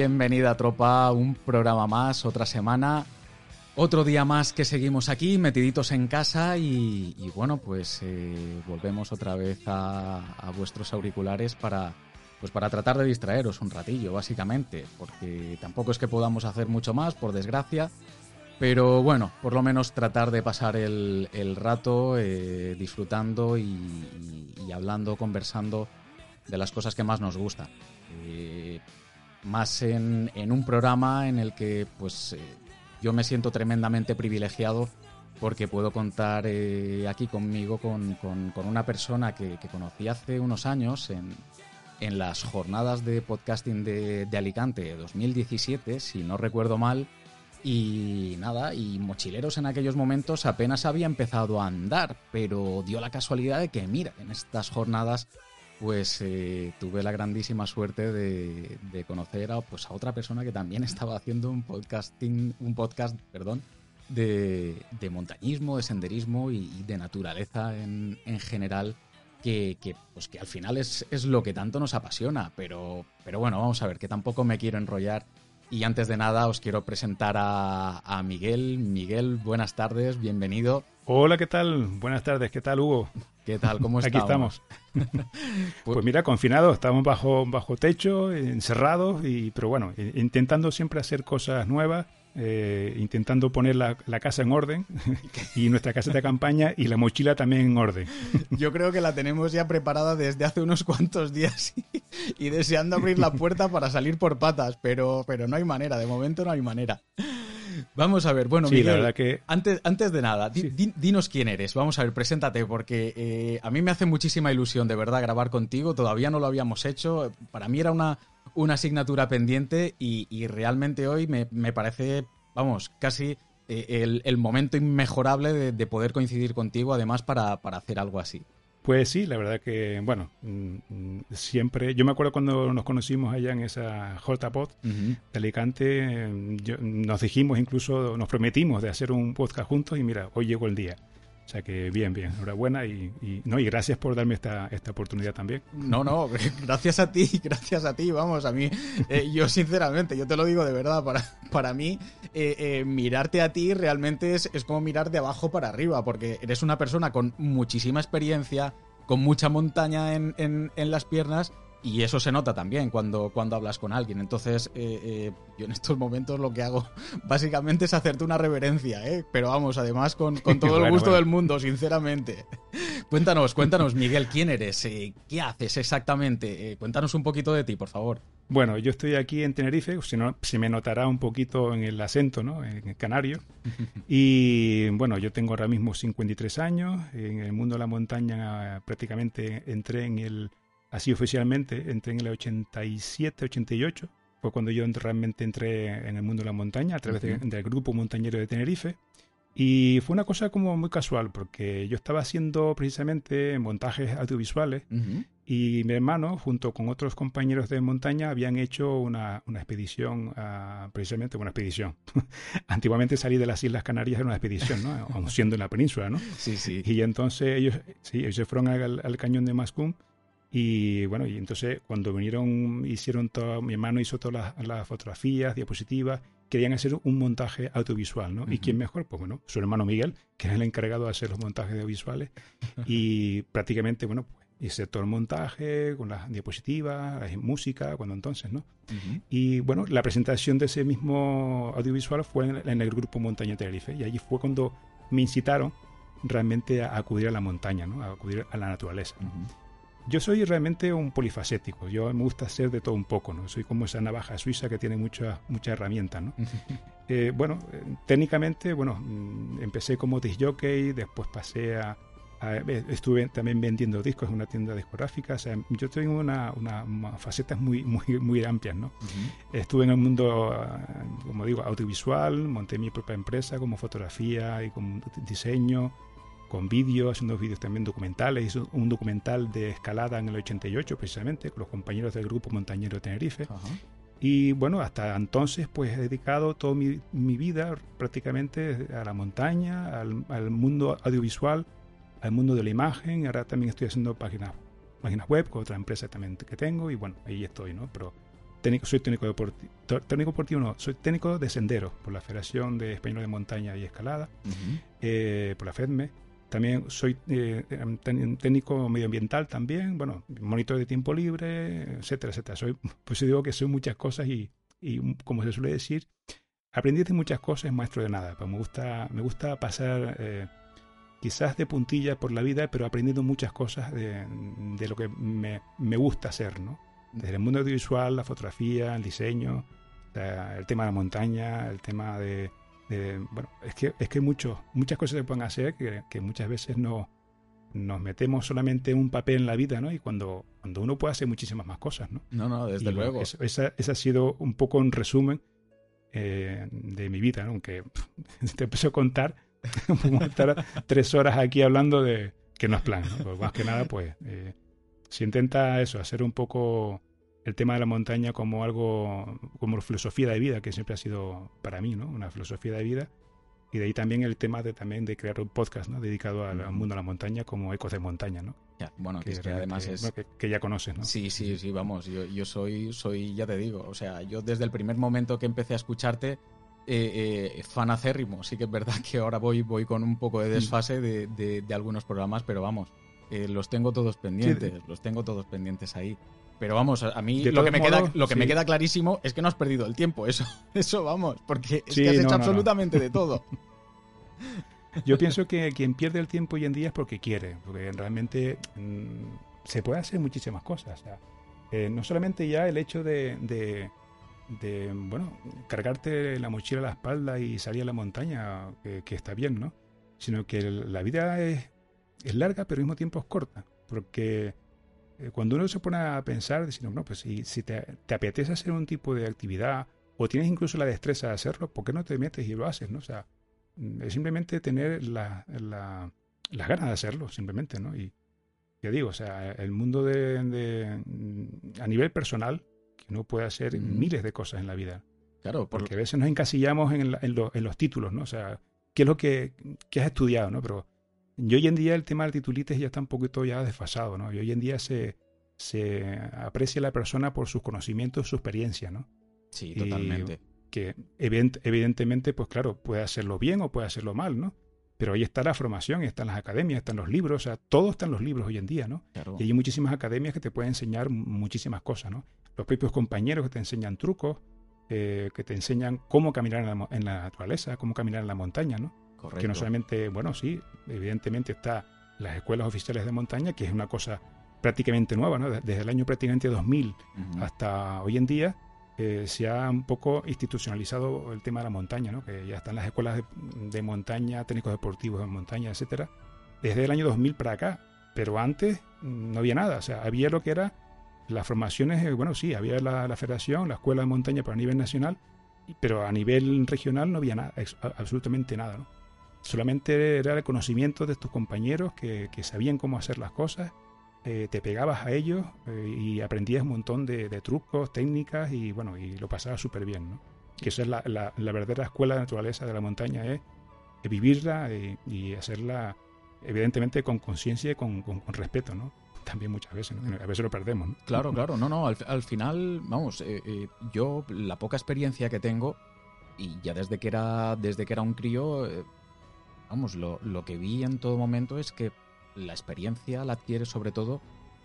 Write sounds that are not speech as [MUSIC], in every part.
Bienvenida tropa, un programa más, otra semana, otro día más que seguimos aquí, metiditos en casa y, bueno, pues eh, volvemos otra vez a, vuestros auriculares para, pues para tratar de distraeros un ratillo, básicamente, porque tampoco es que podamos hacer mucho más, por desgracia, pero bueno, por lo menos tratar de pasar el, rato eh, disfrutando y, hablando, conversando de las cosas que más nos gustan. Eh, más en, un programa en el que pues eh, yo me siento tremendamente privilegiado porque puedo contar eh, aquí conmigo con, una persona que, conocí hace unos años en, en las jornadas de podcasting de, de, Alicante 2017, si no recuerdo mal, y nada, y Mochileros en aquellos momentos apenas había empezado a andar, pero dio la casualidad de que, mira, en estas jornadas pues eh, tuve la grandísima suerte de, conocer a, pues, a otra persona que también [LAUGHS] estaba haciendo un podcasting, un podcast, perdón, de, montañismo, de senderismo y, de naturaleza en, general, que, pues que al final es, lo que tanto nos apasiona. Pero, pero bueno, vamos a ver, que tampoco me quiero enrollar. Y antes de nada os quiero presentar a, a Miguel. Miguel, buenas tardes, bienvenido. Hola, ¿qué tal? Buenas tardes, ¿qué tal, Hugo? ¿Qué tal? ¿Cómo estamos? Aquí estamos. [LAUGHS] pues mira, confinados, estamos bajo, bajo techo, encerrados, y, pero bueno, intentando siempre hacer cosas nuevas, eh, intentando poner la, casa en orden [LAUGHS] y nuestra casa de campaña y la mochila también en orden. [LAUGHS] Yo creo que la tenemos ya preparada desde hace unos cuantos días y, deseando abrir la puerta para salir por patas, pero, pero no hay manera, de momento no hay manera. Vamos a ver, bueno, Miguel, que... antes, antes de nada, dinos quién eres. Vamos a ver, preséntate, porque eh, a mí me hace muchísima ilusión, de verdad, grabar contigo. Todavía no lo habíamos hecho. Para mí era una, una asignatura pendiente y, realmente hoy me, parece, vamos, casi eh, el, momento inmejorable de, poder coincidir contigo, además, para hacer algo así. Pues sí, la verdad que, bueno, mm, mm, siempre, yo me acuerdo cuando nos conocimos allá en esa JPod de Alicante, nos dijimos incluso, nos prometimos de hacer un podcast juntos y mira, hoy llegó el día. O sea que bien, bien, enhorabuena y, no, y gracias por darme esta, esta oportunidad también. No, no, [LAUGHS] gracias a ti, [LAUGHS] gracias a ti, vamos, a mí, eh, yo sinceramente, yo te lo digo de verdad, para, para mí, eh, eh, mirarte a ti realmente es, es como mirar de abajo para arriba, porque eres una persona con muchísima experiencia, con mucha montaña en, en, en las piernas y eso se nota también cuando, cuando hablas con alguien. Entonces, eh, eh, yo en estos momentos lo que hago [LAUGHS] básicamente es hacerte una reverencia, ¿eh? Pero vamos, además con, [LAUGHS] todo el gusto del mundo, sinceramente. [LAUGHS] cuéntanos, cuéntanos, Miguel, ¿quién eres? Eh, ¿Qué haces exactamente? cuéntanos un poquito de ti, por favor. Bueno, yo estoy aquí en Tenerife, si no, se me notará un poquito en el acento, ¿no? En el canario. Y bueno, yo tengo ahora mismo 53 años. En el mundo de la montaña prácticamente entré en el así oficialmente, entré en el 87, 88, fue cuando yo realmente entré en el mundo de la montaña a través del grupo montañero de Tenerife. Y fue una cosa como muy casual, porque yo estaba haciendo precisamente montajes audiovisuales y mi hermano, junto con otros compañeros de montaña, habían hecho una, una expedición, precisamente una expedición. [LAUGHS] Antiguamente salir de las Islas Canarias era una expedición, ¿no? [LAUGHS] Aún siendo en la península, ¿no? Sí, sí. Y entonces ellos, sí, ellos fueron al, al cañón de Mascún y bueno, y entonces cuando vinieron, hicieron todo, mi hermano hizo todas las, fotografías, diapositivas, querían hacer un montaje audiovisual, ¿no? ¿Y quién mejor? Pues bueno, su hermano Miguel, que es el encargado de hacer los montajes audiovisuales. y [LAUGHS] prácticamente, bueno, pues hice todo el montaje con las diapositivas, la música, cuando entonces, ¿no? Y bueno, la presentación de ese mismo audiovisual fue en, el grupo Montaña Tenerife. Y allí fue cuando me incitaron realmente a acudir a la montaña, ¿no? A acudir a la naturaleza. Yo soy realmente un polifacético, yo me gusta hacer de todo un poco, ¿no? Soy como esa navaja suiza que tiene muchas mucha herramientas, ¿no? [LAUGHS] Eh, bueno, técnicamente, bueno, mm, empecé como disc jockey, después pasé a, estuve también vendiendo discos en una tienda discográfica. O sea, yo tengo una, una, facetas muy, muy, muy amplias, ¿no? Estuve en el mundo, ah, como digo, audiovisual, monté mi propia empresa como fotografía y con diseño, con vídeos, haciendo vídeos también documentales. Hice un documental de escalada en el 88, precisamente, con los compañeros del grupo Montañero de Tenerife. Y bueno, hasta entonces pues he dedicado toda mi, mi vida prácticamente a la montaña, al, al, mundo audiovisual, al mundo de la imagen. Ahora también estoy haciendo páginas, páginas web con otra empresa también que tengo y bueno, ahí estoy, ¿no? Pero técnico, soy técnico deportivo, técnico deportivo no, soy técnico de senderos por la Federación de Español de Montaña y Escalada, eh, por la FEDME. También soy eh, técnico medioambiental también, bueno, monitor de tiempo libre, etcétera, etcétera. Soy, pues digo que soy muchas cosas y, y como se suele decir, aprendí de muchas cosas, maestro de nada. Pues me gusta, me gusta pasar eh, quizás de puntilla por la vida, pero aprendiendo muchas cosas de, de lo que me, me, gusta hacer, ¿no? Desde el mundo audiovisual, la fotografía, el diseño, el tema de la montaña, el tema de, bueno, es que, es que muchas cosas se pueden hacer que, muchas veces no nos metemos solamente un papel en la vida, ¿no? Y cuando, cuando uno puede hacer muchísimas más cosas, ¿no? No, no, desde luego. esa, esa, ha sido un poco un resumen eh, de mi vida, ¿no? Aunque [LAUGHS] te empiezo a contar, [LAUGHS] vamos a estar tres horas aquí hablando de que no es plan, ¿no? Pues más que nada, pues, eh, si intenta eso, hacer un poco el tema de la montaña como algo, como filosofía de vida, que siempre ha sido para mí, ¿no? Una filosofía de vida. Y de ahí también el tema de también de crear un podcast, ¿no? Dedicado al, mundo de la montaña como Ecos de Montaña, ¿no? Ya, bueno, que, además es... que, ya conoces, ¿no? Sí, sí, sí, vamos, yo, yo soy, soy, ya te digo, o sea, yo desde el primer momento que empecé a escucharte, eh, eh, fan acérrimo. Sí que es verdad que ahora voy, voy con un poco de mm. desfase de, de, algunos programas, pero vamos, eh, los tengo todos pendientes, los tengo todos pendientes ahí. Pero vamos, a mí lo que, me, queda, lo que me queda clarísimo es que no has perdido el tiempo. Eso, [LAUGHS] eso vamos, porque es que has hecho absolutamente de todo. [LAUGHS] Yo pienso que quien pierde el tiempo hoy en día es porque quiere, porque realmente mm, se puede hacer muchísimas cosas. Eh, no solamente ya el hecho de, de, bueno, cargarte la mochila a la espalda y salir a la montaña, que, está bien, ¿no? Sino que la vida es, es larga, pero al mismo tiempo es corta, porque cuando uno se pone a pensar, diciendo, no, pues si, si te, apetece hacer un tipo de actividad o tienes incluso la destreza de hacerlo, ¿por qué no te metes y lo haces? ¿no? O sea, mm, es simplemente tener la, las ganas de hacerlo, simplemente, ¿no? Y ya digo, o sea, el mundo de, mm, a nivel personal, que uno puede hacer miles de cosas en la vida. Claro, porque a veces nos encasillamos en, en, los títulos, ¿no? O sea, ¿qué es lo que, que has estudiado, ¿no? Pero y hoy en día el tema del titulitis ya está un poquito ya desfasado, ¿no? Y hoy en día se, se aprecia a la persona por sus conocimientos, su experiencia, ¿no? Sí, totalmente. que evidentemente, pues claro, puede hacerlo bien o puede hacerlo mal, ¿no? Pero ahí está la formación, están las academias, están los libros, o sea, todo está en los libros hoy en día, ¿no? Y hay muchísimas academias que te pueden enseñar muchísimas cosas, ¿no? Los propios compañeros que te enseñan trucos, eh, que te enseñan cómo caminar en la, en la, naturaleza, cómo caminar en la montaña, ¿no? Que no solamente, bueno, sí, evidentemente está las escuelas oficiales de montaña, que es una cosa prácticamente nueva, ¿no? Desde el año prácticamente 2000 hasta hoy en día eh, se ha un poco institucionalizado el tema de la montaña, ¿no? Que ya están las escuelas de, montaña, técnicos deportivos de montaña, etcétera, desde el año 2000 para acá. Pero antes no había nada, o sea, había lo que era las formaciones, eh, bueno, sí, había la, la federación, la escuela de montaña, pero a nivel nacional, pero a nivel regional no había nada, absolutamente nada, ¿no? Solamente era el conocimiento de tus compañeros que, sabían cómo hacer las cosas, eh, te pegabas a ellos eh, y aprendías un montón de, trucos, técnicas y bueno, y lo pasabas súper bien, ¿no? Que eso es la, verdadera escuela de naturaleza de la montaña, es, vivirla y, hacerla evidentemente con conciencia y con, respeto, ¿no? También muchas veces, A veces lo perdemos, ¿no? Claro, claro, no, no, al, final, vamos, eh, yo la poca experiencia que tengo y ya desde que era, desde que era un crío vamos, lo, lo que vi en todo momento es que la experiencia la adquieres sobre todo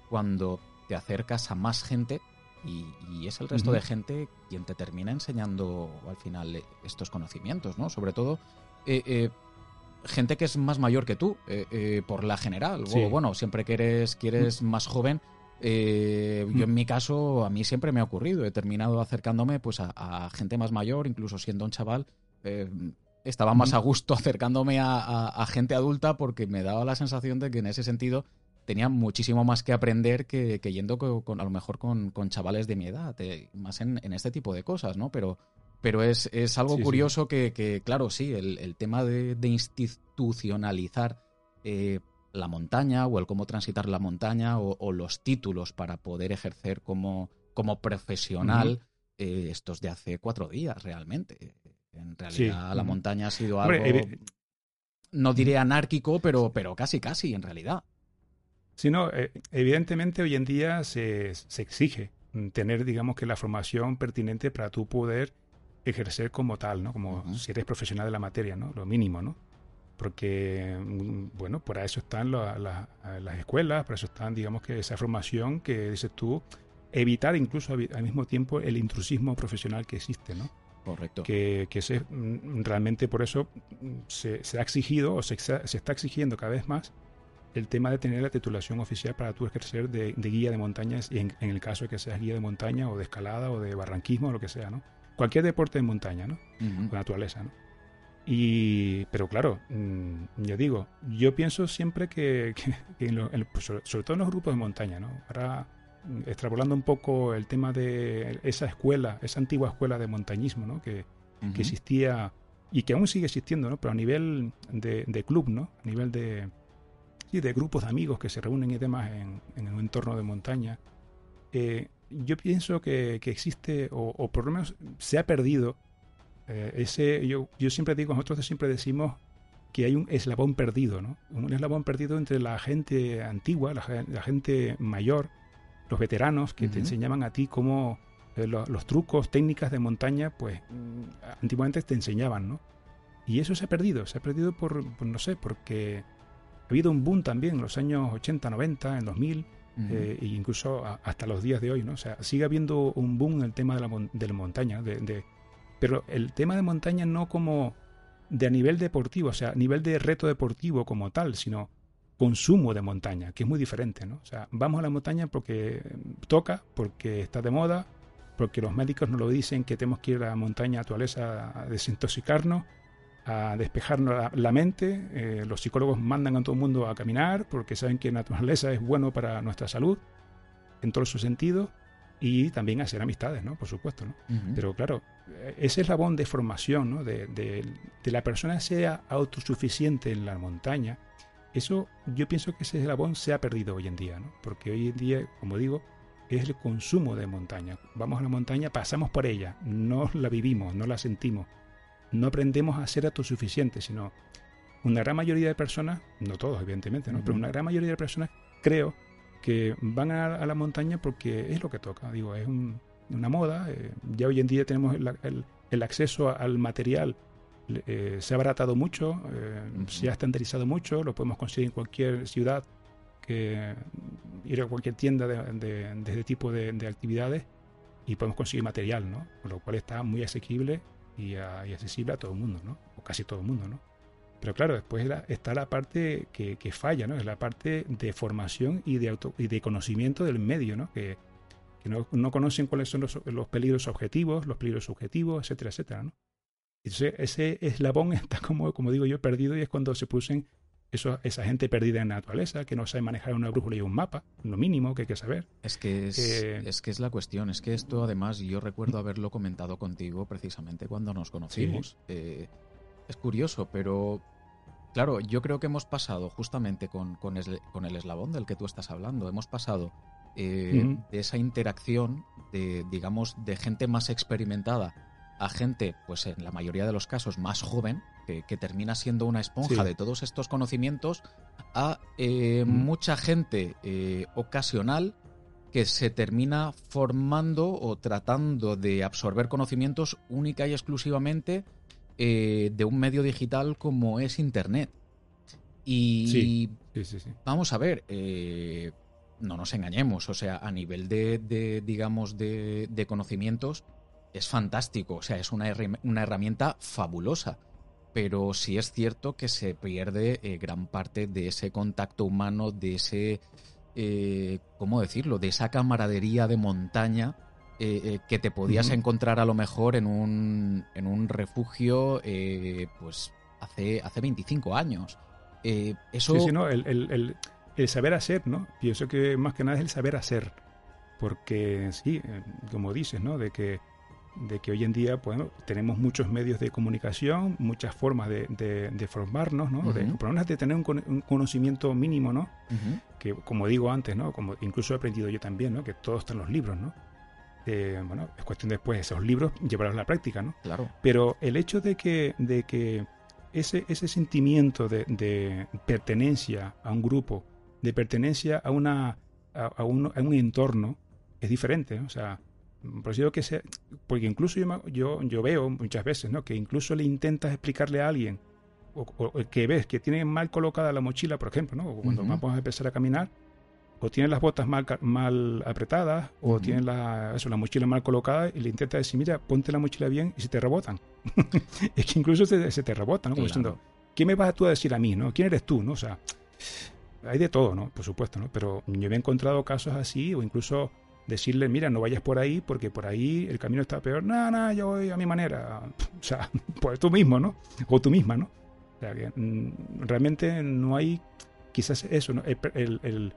cuando te acercas a más gente y, es el resto de gente quien te termina enseñando al final estos conocimientos, ¿no? Sobre todo eh, eh, gente que es más mayor que tú, eh, por la general. O, bueno, siempre que eres, que eres más joven, yo en mi caso, a mí siempre me ha ocurrido, he terminado acercándome pues a, a gente más mayor, incluso siendo un chaval, estaba más a gusto [LAUGHS] acercándome a, gente adulta porque me daba la sensación de que en ese sentido tenía muchísimo más que aprender que, yendo con, a lo mejor con, chavales de mi edad, eh, más en, este tipo de cosas, ¿no? Pero, pero es, algo curioso Que, claro, sí, el, tema de, institucionalizar eh, la montaña o el cómo transitar la montaña o, los títulos para poder ejercer como, como profesional, eh, estos de hace cuatro días realmente. En realidad la montaña ha sido algo, no diré anárquico, pero, pero casi casi en realidad. Sí, no, eh, evidentemente hoy en día se, se exige tener, digamos, que la formación pertinente para tú poder ejercer como tal, ¿no? Como si eres profesional de la materia, ¿no? Lo mínimo, ¿no? Porque, mm, bueno, para eso están las escuelas, para eso están, digamos, que esa formación que dices tú, evitar incluso al mismo tiempo el intrusismo profesional que existe, ¿no? Correcto. Que, que se, mm, realmente por eso mm, se, se ha exigido o se, se, está exigiendo cada vez más el tema de tener la titulación oficial para tú ejercer de, guía de montañas y en, el caso de que seas guía de montaña o de escalada o de barranquismo o lo que sea, ¿no? Cualquier deporte de montaña, ¿no? De naturaleza, ¿no? Y, pero claro, mm, yo digo, yo pienso siempre que, pues, sobre, todo en los grupos de montaña, ¿no? Ahora, extrapolando un poco el tema de esa escuela, esa antigua escuela de montañismo, ¿no? Que, que existía y que aún sigue existiendo, ¿no? Pero a nivel de, de club, ¿no? A nivel de, de grupos de amigos que se reúnen y demás en, un entorno de montaña, eh, yo pienso que, existe, o, por lo menos se ha perdido, eh, ese, yo, yo siempre digo, nosotros siempre decimos que hay un eslabón perdido, ¿no? Un eslabón perdido entre la gente antigua, la, gente mayor, los veteranos que te enseñaban a ti cómo eh, los, trucos, técnicas de montaña, pues mm, antiguamente te enseñaban, ¿no? Y eso se ha perdido, se ha perdido por no sé, porque ha habido un boom también en los años 80, 90, en 2000, e incluso hasta los días de hoy, ¿no? O sea, sigue habiendo un boom en el tema de la, de la montaña, de, pero el tema de montaña no como de a nivel deportivo, o sea, a nivel de reto deportivo como tal, sino consumo de montaña, que es muy diferente, ¿no? O sea, vamos a la montaña porque toca, porque está de moda, porque los médicos nos lo dicen que tenemos que ir a la montaña naturaleza a desintoxicarnos, a despejarnos la, mente. Eh, los psicólogos mandan a todo el mundo a caminar porque saben que la naturaleza es bueno para nuestra salud en todos sus sentidos y también hacer amistades, ¿no? Por supuesto, ¿no? Pero claro, ese eslabón de formación, ¿no? De, de, la persona sea autosuficiente en la montaña, eso yo pienso que ese eslabón se ha perdido hoy en día, ¿no? Porque hoy en día, como digo, es el consumo de montaña. Vamos a la montaña, pasamos por ella, no la vivimos, no la sentimos, no aprendemos a ser autosuficientes, sino una gran mayoría de personas, no todos evidentemente, ¿no? pero una gran mayoría de personas creo que van a, la montaña porque es lo que toca, digo, es una moda, eh, ya hoy en día tenemos el, acceso al material, eh, se ha abaratado mucho, eh, se ha estandarizado mucho, lo podemos conseguir en cualquier ciudad, que ir a cualquier tienda de, este tipo de, de, actividades y podemos conseguir material, ¿no? Con lo cual está muy asequible y, accesible a todo el mundo, ¿no? O casi todo el mundo, ¿no? Pero claro, después está la parte que, falla, ¿no? Es la parte de formación y de, auto, y de conocimiento del medio, ¿no? Que, no, conocen cuáles son los, peligros objetivos, los peligros subjetivos, etcétera, etcétera, ¿no? Entonces ese eslabón [LAUGHS] está como, como digo yo, perdido y es cuando se pusen eso, esa gente perdida en la naturaleza, que no sabe manejar una brújula y un mapa, lo mínimo que hay que saber. Es que es, que es la cuestión, es que esto además yo recuerdo haberlo comentado contigo precisamente cuando nos conocimos. Eh, es curioso, pero claro, yo creo que hemos pasado justamente con, con, el eslabón del que tú estás hablando, hemos pasado eh, de esa interacción de, digamos, de gente más experimentada a gente, pues en la mayoría de los casos, más joven, que, termina siendo una esponja de todos estos conocimientos, a eh, mm. mucha gente eh, ocasional que se termina formando o tratando de absorber conocimientos única y exclusivamente eh, de un medio digital como es Internet. Y vamos a ver, no nos engañemos, o sea, a nivel de, digamos, de, de, conocimientos, es fantástico, o sea, es una, una herramienta fabulosa pero sí es cierto que se pierde eh, gran parte de ese contacto humano, de ese, eh, ¿cómo decirlo?, de esa camaradería de montaña que te podías encontrar a lo mejor en un, en un refugio pues hace, hace 25 años. eso... Sí, sí, no, el, el, saber hacer, ¿no? Pienso que más que nada es el saber hacer. Porque sí, como dices, ¿no? De que de que hoy en día bueno, tenemos muchos medios de comunicación, muchas formas de, de, formarnos, ¿no? de, por lo menos de tener un, conocimiento mínimo, ¿no? Que como digo antes, ¿no? Como incluso he aprendido yo también, ¿no? Que todo está en los libros, ¿no? Eh, bueno, es cuestión después esos libros llevarlos a la práctica, ¿no? Claro. Pero el hecho de que, de que ese, ese sentimiento de, pertenencia a un grupo, de pertenencia a, una, a, un, a un entorno, es diferente, o sea, por eso que sea, porque incluso yo, yo, veo muchas veces, ¿no? Que incluso le intentas explicarle a alguien, o, que ves que tiene mal colocada la mochila, por ejemplo, ¿no? O cuando vamos a empezar a caminar, o tiene las botas mal, mal apretadas, o tiene la, eso, la mochila mal colocada, y le intentas decir, mira, ponte la mochila bien y se te rebotan. [LAUGHS] es que incluso se, te rebotan, ¿no? Como diciendo, ¿qué me vas tú a decir a mí, no? ¿Quién eres tú, no? O sea, hay de todo, ¿no? Por supuesto, ¿no? Pero yo he encontrado casos así, o incluso decirle, mira, no vayas por ahí porque por ahí el camino está peor. No, no, yo voy a mi manera. [LAUGHS] O sea, [LAUGHS] pues tú mismo, ¿no? O tú misma, ¿no? O sea, que mm, realmente no hay, quizás eso, ¿no? El,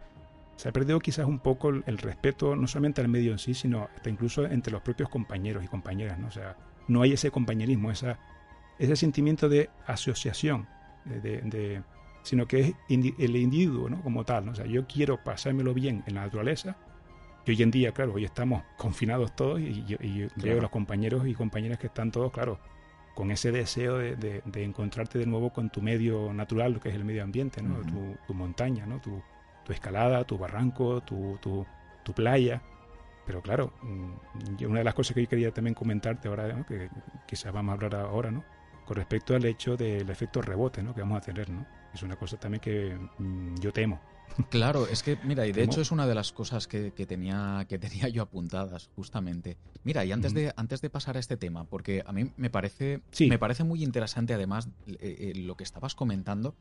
se ha perdido quizás un poco el, respeto no solamente al medio en sí, sino hasta incluso entre los propios compañeros y compañeras, ¿no? O sea, no hay ese compañerismo, esa, ese sentimiento de asociación, de, sino que es el individuo, ¿no? Como tal, ¿no? O sea, yo quiero pasármelo bien en la naturaleza hoy en día, claro, hoy estamos confinados todos y, yo veo a los compañeros y compañeras que están todos, claro, con ese deseo de, encontrarte de nuevo con tu medio natural, lo que es el medio ambiente, ¿no? tu, montaña, ¿no? Tu, escalada, tu barranco, tu, playa. Pero claro, mm, una de las cosas que yo quería también comentarte ahora, que quizás vamos a hablar ahora, ¿no? Con respecto al hecho del efecto rebote, ¿no? Que vamos a tener, ¿no? Es una cosa también que mm, yo temo. Claro, es que, mira, y de hecho es una de las cosas que, tenía, que tenía yo apuntadas, justamente. Mira, y antes, de, antes de pasar a este tema, porque a mí me parece, me parece muy interesante, además, eh, eh, lo que estabas comentando.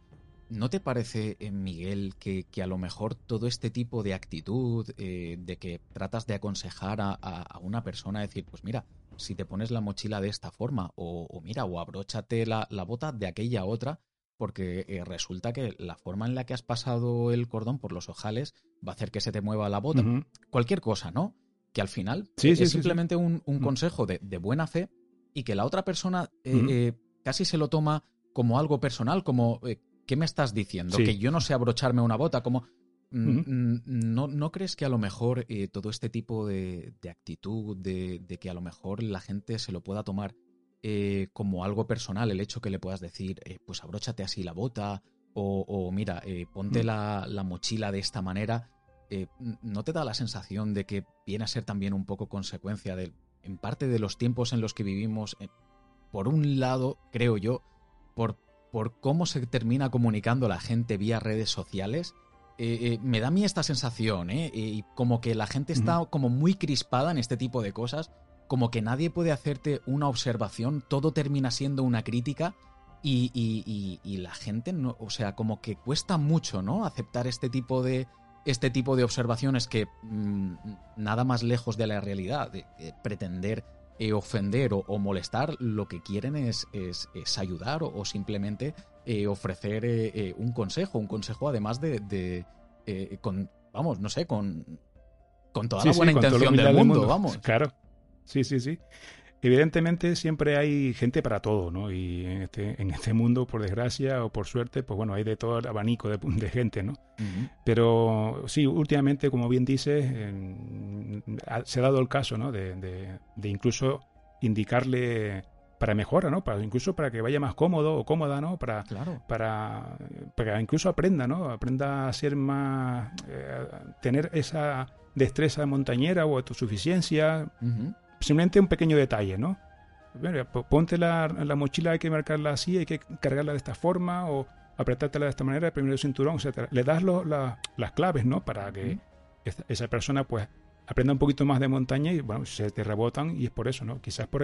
¿No te parece, eh, Miguel, que, a lo mejor todo este tipo de actitud, de que tratas de aconsejar a, una persona, decir, pues mira, si te pones la mochila de esta forma, o, mira, o abróchate la, la bota de aquella otra, porque eh, resulta que la forma en la que has pasado el cordón por los ojales va a hacer que se te mueva la bota. Cualquier cosa, ¿no? Que al final es simplemente un, mm. consejo de, buena fe y que la otra persona eh, eh, casi se lo toma como algo personal, como ¿qué me estás diciendo? Que yo no sé abrocharme una bota, como... Mm, mm, ¿No, ¿No, crees que a lo mejor todo este tipo de, actitud, de, de, que a lo mejor la gente se lo pueda tomar eh, como algo personal el hecho que le puedas decir, eh, pues abróchate así la bota o, mira, eh, ponte mm. la, mochila de esta manera, ¿no te da la sensación de que viene a ser también un poco consecuencia de, en parte de los tiempos en los que vivimos? por un lado, creo yo, por, por cómo se termina comunicando la gente vía redes sociales, me da a mí esta sensación, ¿eh? Y como que la gente está como muy crispada en este tipo de cosas como que nadie puede hacerte una observación, todo termina siendo una crítica y, la gente, no, o sea, como que cuesta mucho, ¿no? Aceptar este tipo de, este tipo de observaciones que mm, nada más lejos de la realidad, de, pretender eh, ofender o, molestar, lo que quieren es, es, ayudar o, simplemente eh, ofrecer eh, un consejo, un consejo además de, con, vamos, no sé, con, con toda la buena intención del mundo, mundo, vamos. Claro. Sí, sí, sí. Evidentemente siempre hay gente para todo, ¿no? Y en este, en este mundo, por desgracia o por suerte, pues bueno, hay de todo el abanico de, gente, ¿no? Pero sí, últimamente, como bien dices, se ha dado el caso, ¿no? De, de, incluso indicarle para mejora, ¿no? Para, incluso para que vaya más cómodo o cómoda, ¿no? Para, para, para incluso aprenda, ¿no? Aprenda a ser más, eh, tener esa destreza montañera o autosuficiencia. Simplemente un pequeño detalle, ¿no? ponte la, mochila, hay que marcarla así, hay que cargarla de esta forma o apretártela de esta manera, primero el cinturón, etc. Le das las claves, ¿no? Para que esa, persona, pues, aprenda un poquito más de montaña y, bueno, se te rebotan y es por eso, ¿no? Quizás por,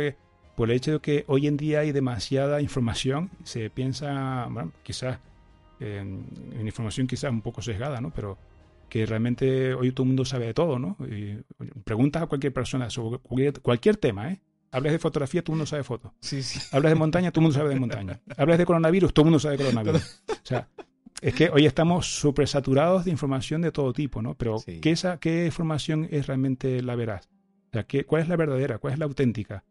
por el hecho de que hoy en día hay demasiada información, se piensa, bueno, quizás en, información quizás un poco sesgada, ¿no? Pero que realmente hoy todo el mundo sabe de todo, ¿no? Y preguntas a cualquier persona sobre cualquier, tema, ¿eh? Hablas de fotografía, todo el mundo sabe de foto. Sí, sí. Hablas de montaña, todo el mundo sabe de montaña. Hablas de coronavirus, todo el mundo sabe de coronavirus. O sea, es que hoy estamos súper saturados de información de todo tipo, ¿no? Pero ¿qué, esa, ¿qué información es realmente la veraz? O sea, ¿qué, ¿cuál es la verdadera? ¿Cuál es la auténtica?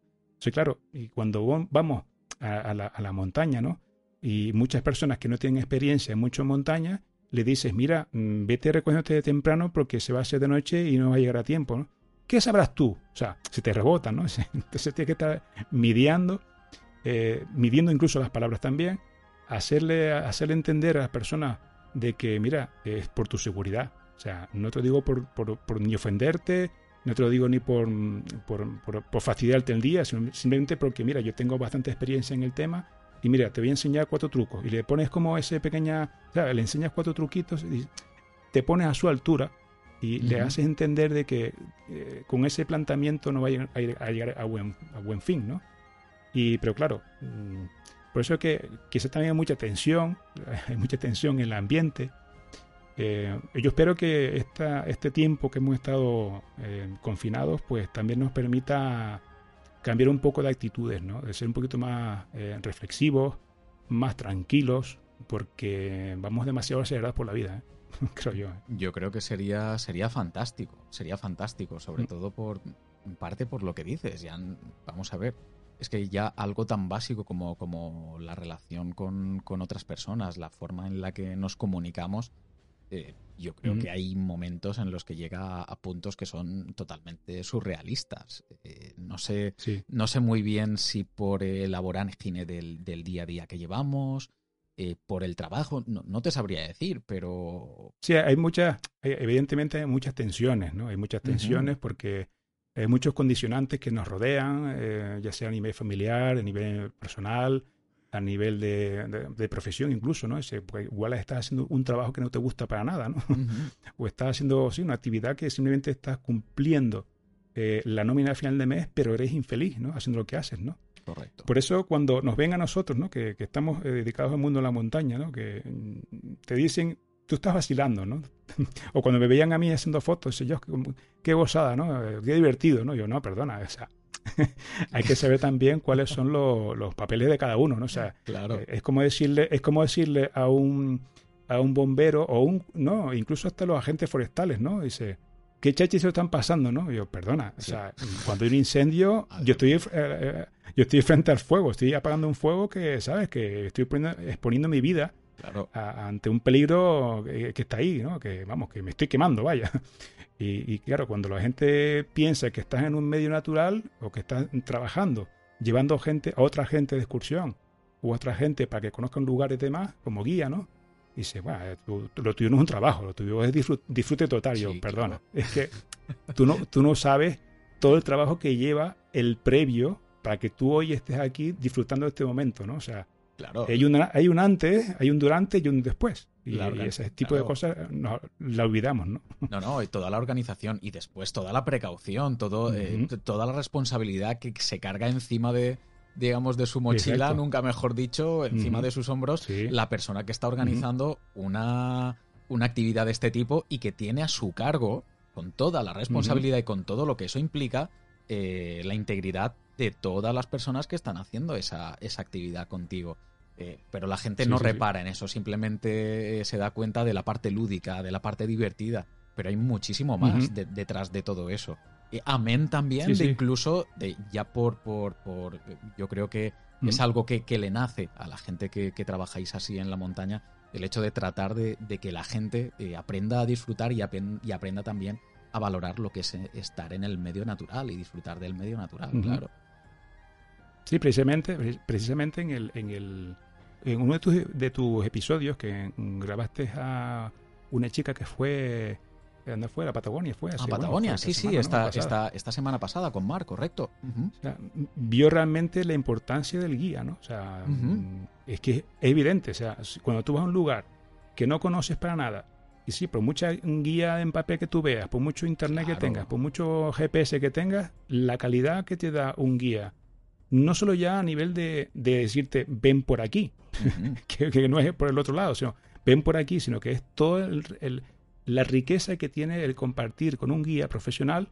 O claro, y cuando vamos a, la, a la montaña, ¿no? Y muchas personas que no tienen experiencia en mucho montaña, le dices, mira, mm, vete recogiéndote de temprano porque se va a hacer de noche y no va a llegar a tiempo. ¿Qué sabrás tú? O sea, se te rebota, ¿no? [LAUGHS] Entonces tienes que estar midiendo, eh, midiendo incluso las palabras también, hacerle, hacerle entender a las personas de que, mira, es por tu seguridad. O sea, no te lo digo por, por, ni ofenderte, no te lo digo ni por, por, por, fastidiarte el día, sino simplemente porque, mira, yo tengo bastante experiencia en el tema y mira, te voy a enseñar cuatro trucos. Y le pones como ese pequeña, o sea, le enseñas cuatro truquitos y te pones a su altura y le haces entender de que eh, con ese planteamiento no va a, llegar a buen, a buen fin, ¿no? Y, pero claro, mm, por eso es que quizás también hay mucha tensión, [LAUGHS] hay mucha tensión en el ambiente. Eh, yo espero que esta, este tiempo que hemos estado eh, confinados, pues también nos permita cambiar un poco de actitudes, ¿no? De ser un poquito más eh, reflexivos, más tranquilos, porque vamos demasiado acelerados por la vida, ¿eh? [LAUGHS] creo yo. ¿eh? Yo creo que sería, sería fantástico, sería fantástico, sobre mm. todo por en parte por lo que dices. Ya, vamos a ver, es que ya algo tan básico como, como la relación con, con otras personas, la forma en la que nos comunicamos, eh, yo creo que hay momentos en los que llega a puntos que son totalmente surrealistas. Eh, no, sé, no sé muy bien si por el aborágine del, del día a día que llevamos, eh, por el trabajo, no, te sabría decir, pero... Sí, hay muchas, evidentemente hay muchas tensiones, ¿no? Hay muchas tensiones porque hay muchos condicionantes que nos rodean, ya sea a nivel familiar, a nivel personal, a nivel de, profesión incluso, ¿no? Ese, pues igual estás haciendo un trabajo que no te gusta para nada, ¿no? [LAUGHS] o estás haciendo, sí, una actividad que simplemente estás cumpliendo eh, la nómina al final de mes, pero eres infeliz, ¿no? Haciendo lo que haces, ¿no? Correcto. Por eso cuando nos ven a nosotros, ¿no? Que, estamos eh, dedicados al mundo de la montaña, ¿no? Que mm, te dicen, tú estás vacilando, ¿no? [LAUGHS] o cuando me veían a mí haciendo fotos, yo, qué gozada, ¿no? Eh, qué divertido, ¿no? Yo, no, perdona, o sea, [LAUGHS] hay que saber también cuáles son los papeles de cada uno, ¿no? O sea, claro. es como decirle, es como decirle a un a un bombero o un no, incluso hasta los agentes forestales, ¿no? Dice, ¿qué chachis se están pasando, no? yo, perdona, o sea, cuando hay un incendio, yo estoy eh, eh, yo estoy frente al fuego, estoy apagando un fuego que, ¿sabes? Que estoy exponiendo mi vida ante un peligro que, que, está ahí, ¿no? Que, vamos, que me estoy quemando, vaya. [LAUGHS] Y, claro, cuando la gente piensa que estás en un medio natural o que estás trabajando, llevando gente a otra gente de excursión u otra gente para que conozcan lugares de más, como guía, ¿no? Y dice, bueno, lo tuyo no es un trabajo, lo tuyo es disfrute, total. yo, perdona, es que tú no, tú no sabes todo el trabajo que lleva el previo para que tú hoy estés aquí disfrutando de este momento, ¿no? O sea, Claro. Hay, una, hay un antes, hay un durante y un después. Y, ese tipo de cosas no, la olvidamos, ¿no? No, no, y toda la organización y después toda la precaución, todo, eh, toda la responsabilidad que se carga encima de, digamos, de su mochila, nunca mejor dicho, encima de sus hombros, la persona que está organizando una, una actividad de este tipo y que tiene a su cargo, con toda la responsabilidad y con todo lo que eso implica, eh, la integridad de todas las personas que están haciendo esa, esa actividad contigo. Eh, pero la gente no repara en eso, simplemente eh, se da cuenta de la parte lúdica, de la parte divertida. Pero hay muchísimo más detrás de todo eso. amén también de incluso, de, ya por, por, por, yo creo que es algo que, que, le nace a la gente que, que, trabajáis así en la montaña, el hecho de tratar de, de que la gente aprenda a disfrutar y, y aprenda también a valorar lo que es eh, estar en el medio natural y disfrutar del medio natural, claro. Sí, precisamente, precisamente en el, en el en uno de tus, de tus episodios que grabaste a una chica que fue ¿Dónde fue? ¿La Patagonia fue? a Patagonia, sí, sí, esta, esta, semana pasada con Mar, correcto. vio realmente la importancia del guía, ¿no? O sea, es que es evidente, o sea, cuando tú vas a un lugar que no conoces para nada y sí, por mucha guía en papel que tú veas, por mucho internet que tengas, por mucho GPS que tengas, la calidad que te da un guía, no solo ya a nivel de, decirte ven por aquí, [LAUGHS] que, no es por el otro lado, sino ven por aquí, sino que es todo el, la riqueza que tiene el compartir con un guía profesional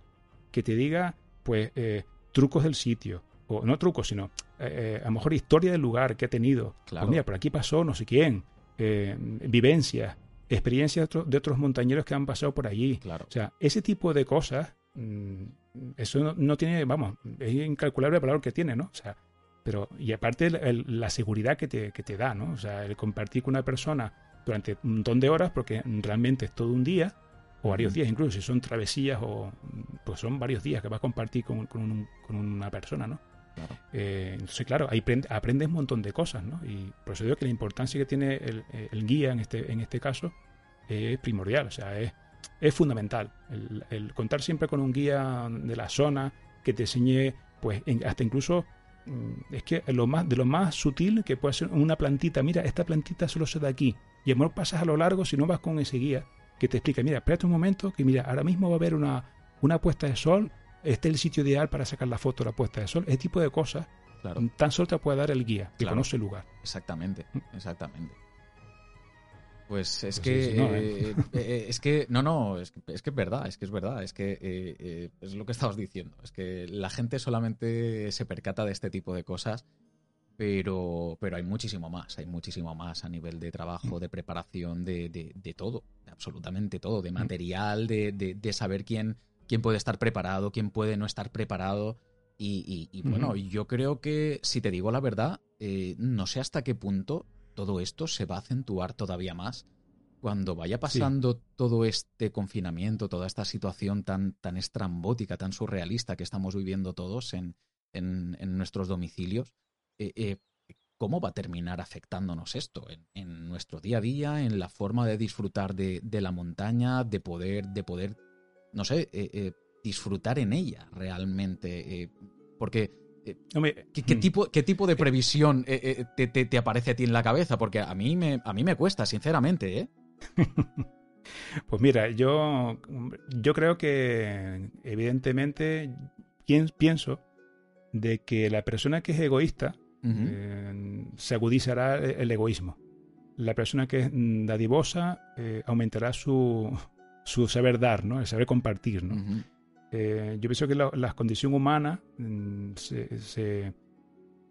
que te diga, pues, eh, trucos del sitio, o no trucos, sino eh, eh, a lo mejor historia del lugar que ha tenido. Pues Claro. mira, por aquí pasó no sé quién, eh, vivencias, experiencias de, otro- de otros montañeros que han pasado por allí. Claro. O sea, ese tipo de cosas, mm, eso no, no tiene, vamos, es incalculable el valor que tiene, ¿no? O sea, pero, y aparte el- el- la seguridad que te, que te da, ¿no? O sea, el compartir con una persona durante un montón de horas, porque realmente es todo un día, o varios Ujú. días incluso, si son travesías o pues son varios días que vas a compartir con, con un- con una persona, ¿no? Claro. Eh, entonces, claro, ahí aprend- aprendes un montón de cosas, ¿no? Y por eso digo que la importancia que tiene el, el guía en este, en este caso es primordial, o sea, es, es fundamental. El, el contar siempre con un guía de la zona que te enseñe, pues, en- hasta incluso, mm, es que lo más, de lo más sutil que puede ser una plantita, mira, esta plantita solo se da aquí. Y a lo pasas a lo largo si no vas con ese guía que te explica, mira, espérate un momento, que mira, ahora mismo va a haber una, una puesta de sol, este es el sitio ideal para sacar la foto de la puesta de sol, ese tipo de cosas, Claro. tan solo te puede dar el guía, que Claro. conoce el lugar. Exactamente, exactamente. Pues es Pues que, sí, sí, no, eh, eh, es que, no, no, es que, es que es verdad, es que es verdad, es que eh, eh, es lo que estabas diciendo, es que la gente solamente se percata de este tipo de cosas, pero, pero hay muchísimo más, hay muchísimo más a nivel de trabajo, de preparación, de, de, de todo, de absolutamente todo, de material, de, de, de saber quién, quién puede estar preparado, quién puede no estar preparado. Y, y- y, bueno, yo creo que, si te digo la verdad, eh, no sé hasta qué punto todo esto se va a acentuar todavía más cuando vaya pasando todo este confinamiento, toda esta situación tan, tan estrambótica, tan surrealista que estamos viviendo todos en, en- en nuestros domicilios. eh, eh, ¿Cómo va a terminar afectándonos esto en, en nuestro día a día, en la forma de disfrutar de, de la montaña, de poder, de poder, no sé, eh, disfrutar en ella realmente? porque Hombre, ¿Qué, qué mm, tipo, ¿Qué tipo de previsión eh, eh, te, te- te aparece a ti en la cabeza? Porque a mí me, a mí me cuesta, sinceramente, ¿eh? [LAUGHS] Pues mira, yo, yo creo que evidentemente pien- pienso de que la persona que es egoísta eh, se agudizará el egoísmo. La persona que es dadivosa eh, aumentará su, [LAUGHS] su saber dar, ¿no? el saber compartir. ¿no? Eh, yo pienso que la, la condición humana mm, se, se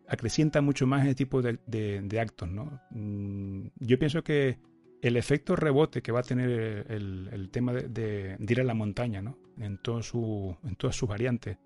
acrecienta mucho más en este tipo de, de- de actos. ¿no? Mm, yo pienso que el efecto rebote que va a tener el, el tema de, de- ir a la montaña, ¿no? en, todo su, en todas sus variantes,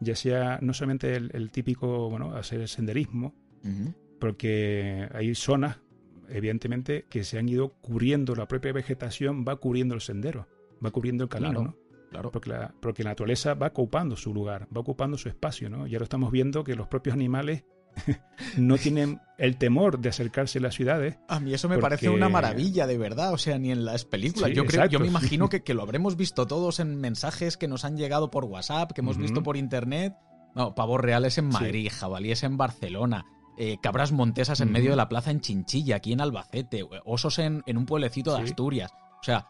ya sea no solamente el, el típico, bueno, hacer el senderismo, Ujú. porque hay zonas, evidentemente, que se han ido cubriendo, la propia vegetación va cubriendo el sendero, va cubriendo el camino, Claro. ¿no? Claro. porque la, porque la naturaleza va ocupando su lugar, va ocupando su espacio, ¿no? Y ahora estamos viendo que los propios animales [LAUGHS] no tienen el temor de acercarse a las ciudades. A mí eso me Porque- parece una maravilla, de verdad. O sea, ni en las películas. Sí, yo, creo, yo me imagino [LAUGHS] que, que lo habremos visto todos en mensajes que nos han llegado por WhatsApp, que hemos visto por internet. No, pavos reales en Sí. Madrid, jabalíes en Barcelona, eh, cabras montesas en medio de la plaza en Chinchilla, aquí en Albacete, osos en, en un pueblecito de Sí. Asturias. O sea,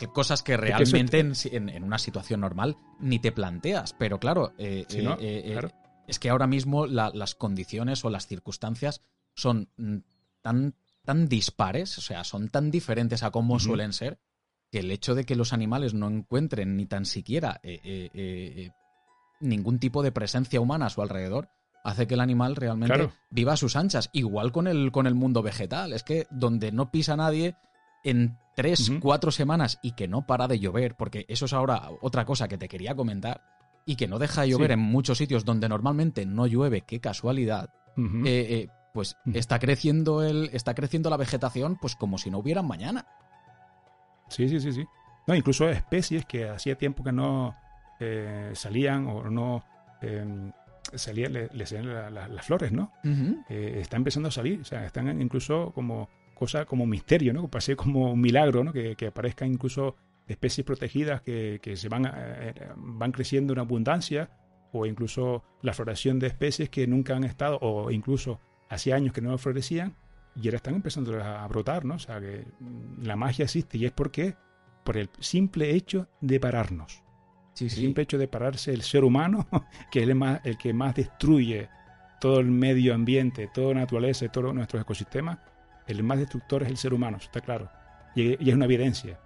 que cosas que realmente en, en- en una situación normal ni te planteas. Pero claro, eh, eh, ¿no? eh, Claro. es que ahora mismo la- las condiciones o las circunstancias son mm, tan, tan dispares, o sea, son tan diferentes a Ujú. suelen ser, que el hecho de que los animales no encuentren ni tan siquiera ningún tipo de presencia humana a su alrededor hace que el animal realmente Claro. viva a sus anchas. Igual con el, con el mundo vegetal. Es que donde no pisa nadie en tres, Ujú. cuatro semanas y que no para de llover, porque eso es ahora otra cosa que te quería comentar, y que no deja de llover Sí. en muchos sitios donde normalmente no llueve, qué casualidad, eh, eh, pues está creciendo el, está creciendo la vegetación pues como si no hubiera mañana. Sí, sí, sí, sí. No, incluso especies que hacía tiempo que no eh, salían o no eh, salían, le, le salían la- la- las flores, ¿no? Está empezando a salir, o sea, están incluso como cosa, como misterio, ¿no? Parece como un milagro, ¿no? Que, que aparezcan incluso especies protegidas que, que se van, eh, van creciendo en abundancia o incluso la floración de especies que nunca han estado o incluso hacía años que no florecían y ahora están empezando a brotar, ¿no? O sea, que mm, la magia existe y es porque por el simple hecho de pararnos. Sí, El sí. simple hecho de pararse el ser humano, [LAUGHS] que es el, más, el que más destruye todo el medio ambiente, toda la naturaleza y todos nuestros ecosistemas, el más destructor es el ser humano, eso está claro. Y, y es una evidencia.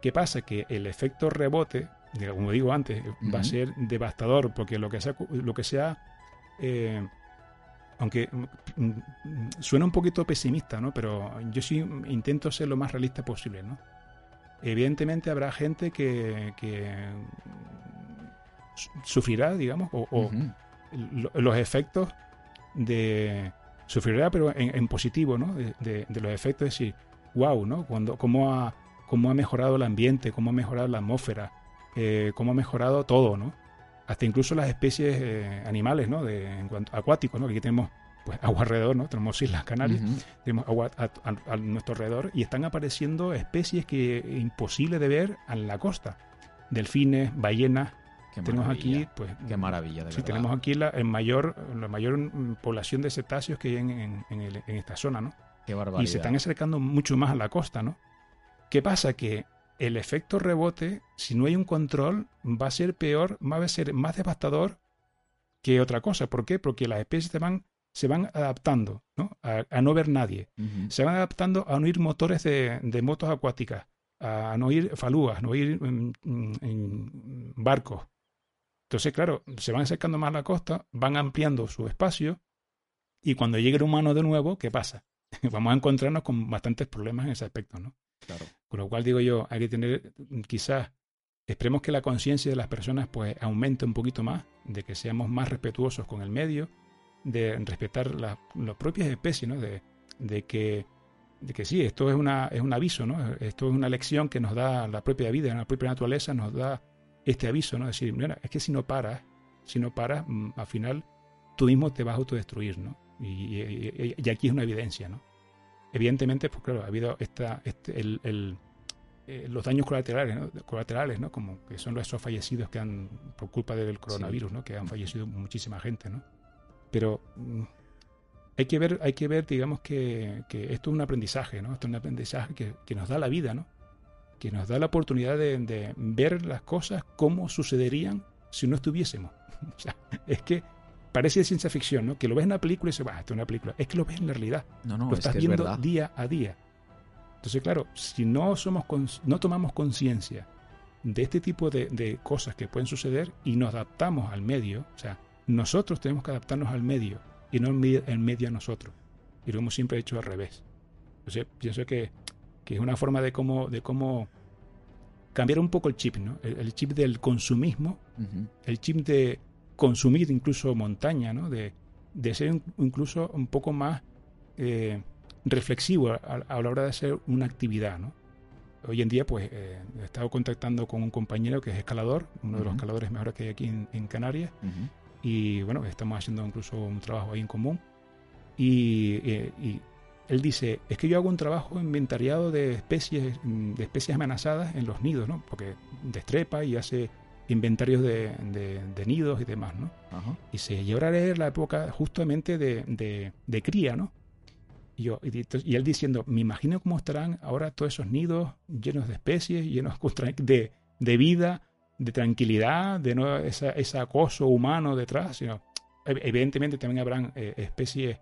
¿Qué pasa? Que el efecto rebote, como digo antes, va a ser devastador, porque lo que sea, lo que sea eh, aunque mm, mm, suena un poquito pesimista, ¿no? Pero yo sí intento ser lo más realista posible, ¿no? Evidentemente habrá gente que, sufrirá, digamos, o, los efectos de... Sufrirá, pero en, positivo, ¿no? De, los efectos, de decir, wow, ¿no? Cuando, cómo, ha, cómo ha mejorado el ambiente, cómo ha mejorado la atmósfera, eh, cómo ha mejorado todo, ¿no? hasta incluso las especies eh, animales, ¿no? De, en cuanto acuáticos, ¿no? aquí tenemos pues agua alrededor, ¿no? Tenemos Islas Canarias, tenemos agua a, nuestro alrededor y están apareciendo especies que es imposible de ver en la costa. Delfines, ballenas. Tenemos aquí, pues, qué maravilla, de sí, tenemos aquí la mayor, la mayor mm, población de cetáceos que hay en, en, esta zona, ¿no? Qué barbaridad. Y se están acercando mucho más a la costa, ¿no? ¿Qué pasa? Que el efecto rebote, si no hay un control, va a ser peor, va a ser más devastador que otra cosa. ¿Por qué? Porque las especies se van, se van adaptando ¿no? A, no ver nadie. Se van adaptando a no ir motores de, motos acuáticas, a no ir falúas, a no ir en, barcos. Entonces, claro, se van acercando más a la costa, van ampliando su espacio y cuando llegue el humano de nuevo, ¿qué pasa? [LAUGHS] Vamos a encontrarnos con bastantes problemas en ese aspecto, ¿no? Claro. Con lo cual digo yo, hay que tener quizás, esperemos que la conciencia de las personas pues aumente un poquito más, de que seamos más respetuosos con el medio, de respetar las propias especies, ¿no? De, de, que, de que sí, esto es, una, es un aviso, ¿no? Esto es una lección que nos da la propia vida, la propia naturaleza nos da este aviso, ¿no? Decir, mira, es que si no paras, si no paras, mm, al final tú mismo te vas a autodestruir, ¿no? Y, y aquí es una evidencia, ¿no? Evidentemente, pues claro, ha habido esta, este, el, eh, los daños colaterales, ¿no? colaterales, ¿no? Como que son esos fallecidos que han, por culpa del coronavirus, ¿no? Que han fallecido muchísima gente, ¿no? Pero mm, hay que ver, hay que ver, digamos que, que, esto es un aprendizaje, ¿no? Esto es un aprendizaje que, que nos da la vida, ¿no? Que nos da la oportunidad de, de ver las cosas como sucederían si no estuviésemos. [LAUGHS] o sea, es que parece de ciencia ficción, ¿no? Que lo ves en una película y dices, va, esto es una película. Es que lo ves en la realidad. No, no, lo estás viendo día a día. Entonces, claro, si no, somos no tomamos conciencia de este tipo de, cosas que pueden suceder y nos adaptamos al medio, o sea, nosotros tenemos que adaptarnos al medio y no el medio a nosotros. Y lo hemos siempre hecho al revés. Entonces, pienso que, que es una forma de cómo, de cómo cambiar un poco el chip, ¿no? El, chip del consumismo, el chip de consumir incluso montaña, ¿no? de, de ser incluso un poco más eh, reflexivo a, la hora de hacer una actividad. ¿no? Hoy en día pues eh, he estado contactando con un compañero que es escalador, uno de los escaladores mejores que hay aquí en, Canarias, y bueno, estamos haciendo incluso un trabajo ahí en común. Y, eh, y, él dice, es que yo hago un trabajo inventariado de especies, de especies amenazadas en los nidos, ¿no? Porque destrepa y hace inventarios de, de, nidos y demás, ¿no? Y se lleva a leer la época justamente de, de cría, ¿no? Y, yo, y, él diciendo, me imagino cómo estarán ahora todos esos nidos llenos de especies, llenos de, de vida, de tranquilidad, de no esa, ese acoso humano detrás, sino evidentemente también habrán eh, especies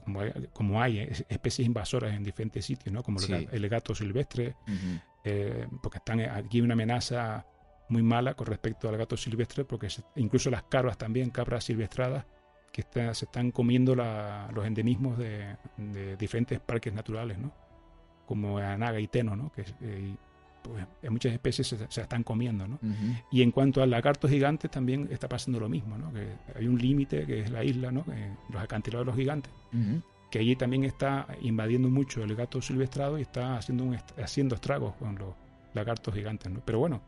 como hay, como hay, especies invasoras en diferentes sitios, ¿no? Como el, gato silvestre, eh, porque están aquí una amenaza muy mala con respecto al gato silvestre, porque incluso las cabras también, cabras silvestradas, que se están comiendo los endemismos de, diferentes parques naturales, ¿no? como anaga y teno, ¿no? que eh, pues, en muchas especies se, están comiendo. ¿no? Y en cuanto al lagarto gigante también está pasando lo mismo, ¿no? que hay un límite que es la isla, ¿no? los acantilados de los gigantes, que allí también está invadiendo mucho el gato silvestrado y está haciendo, haciendo estragos con los lagartos gigantes. ¿no? Pero bueno,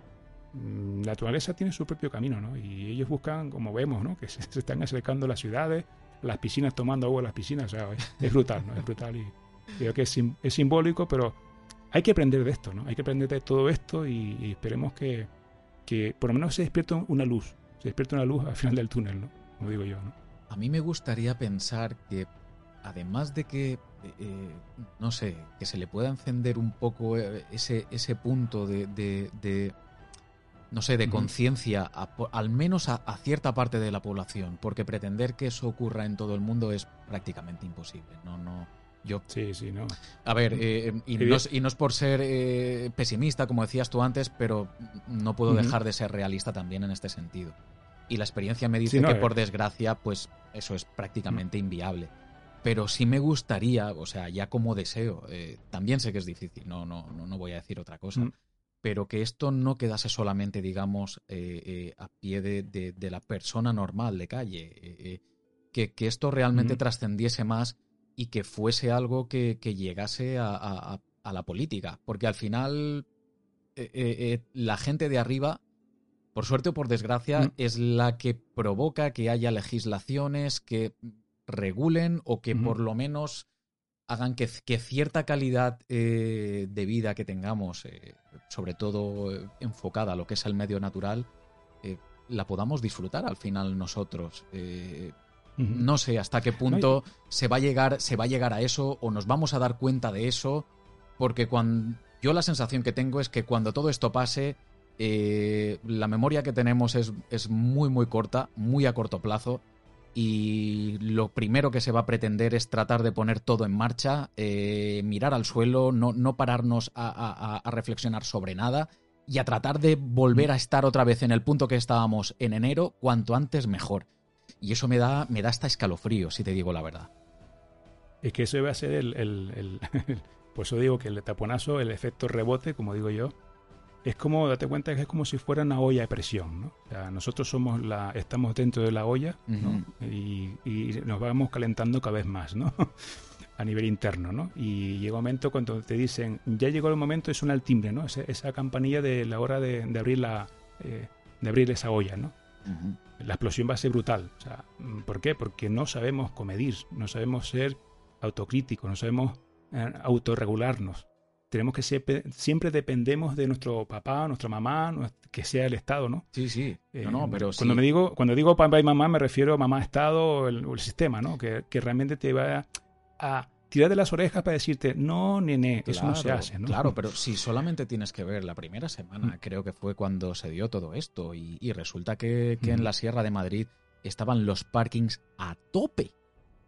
Mm, la naturaleza tiene su propio camino, ¿no? Y ellos buscan, como vemos, ¿no? Que [LAUGHS] se, están acercando a las ciudades, las piscinas tomando agua en las piscinas, o sea, es, brutal, ¿no? Es brutal y creo que es, es, simbólico, pero hay que aprender de esto, ¿no? Hay que aprender de todo esto y, esperemos que, que, por lo menos se despierte una luz, se despierte una luz al final del túnel, ¿no? Como digo yo, ¿no? A mí me gustaría pensar que además de que, eh, eh, no sé, que se le pueda encender un poco eh, ese, ese punto de, no sé, de conciencia, al menos a, cierta parte de la población, porque pretender que eso ocurra en todo el mundo es prácticamente imposible. No, no, Yo, sí, sí, no. A ver, eh, y, no es, y, no es, por ser eh, pesimista, como decías tú antes, pero no puedo dejar de ser realista también en este sentido. Y la experiencia me dice que, eh. por desgracia, pues eso es prácticamente inviable. Pero sí me gustaría, o sea, ya como deseo, también sé que es difícil, no, no, no, voy a decir otra cosa, pero que esto no quedase solamente, digamos, a pie de, de, la persona normal de calle, que, que, esto realmente trascendiese más y que fuese algo que, llegase a, la política. Porque al final eh, eh, eh, la gente de arriba, por suerte o por desgracia, mm. es la que provoca que haya legislaciones que regulen o que por lo menos hagan que, cierta calidad de vida que tengamos, sobre todo enfocada a lo que es el medio natural, la podamos disfrutar al final nosotros. No sé hasta qué punto se, va a llegar, se va a llegar a eso o nos vamos a dar cuenta de eso, porque cuando yo la sensación que tengo es que cuando todo esto pase, eh, la memoria que tenemos es, es, muy, muy corta, muy a corto plazo, y lo primero que se va a pretender es tratar de poner todo en marcha, eh, mirar al suelo, no, no pararnos a, a reflexionar sobre nada y a tratar de volver a estar otra vez en el punto que estábamos en enero, cuanto antes mejor. Y eso me da, me da hasta escalofrío, si te digo la verdad. Es que eso a ser el, el, [LAUGHS] Por eso digo que el taponazo, el efecto rebote, como digo yo, es como, date cuenta que es como si fuera una olla de presión, ¿no? O sea, nosotros somos la, estamos dentro de la olla y, nos vamos calentando cada vez más, ¿no? [LAUGHS] a nivel interno, ¿no? Y llega un momento cuando te dicen, ya llegó el momento, es un timbre, ¿no? Esa, campanilla de la hora de, abrir la, eh, de abrir esa olla, ¿no? La explosión va a ser brutal. O sea, ¿Por qué? Porque no sabemos comedir, no sabemos ser autocríticos, no sabemos eh, autorregularnos. Tenemos que siempre, siempre dependemos de nuestro papá, nuestra mamá, que sea el Estado, ¿no? Sí, sí. no, no, eh, pero cuando me digo Cuando digo papá y mamá me refiero a mamá, Estado o el, sistema, ¿no? Que, que realmente te va a tirar de las orejas para decirte, no, nene, eso no se hace. ¿no? Claro, [LAUGHS] pero si solamente tienes que ver la primera semana, mm. creo que fue cuando se dio todo esto, y, resulta que, en mm. la Sierra de Madrid estaban los parkings a tope,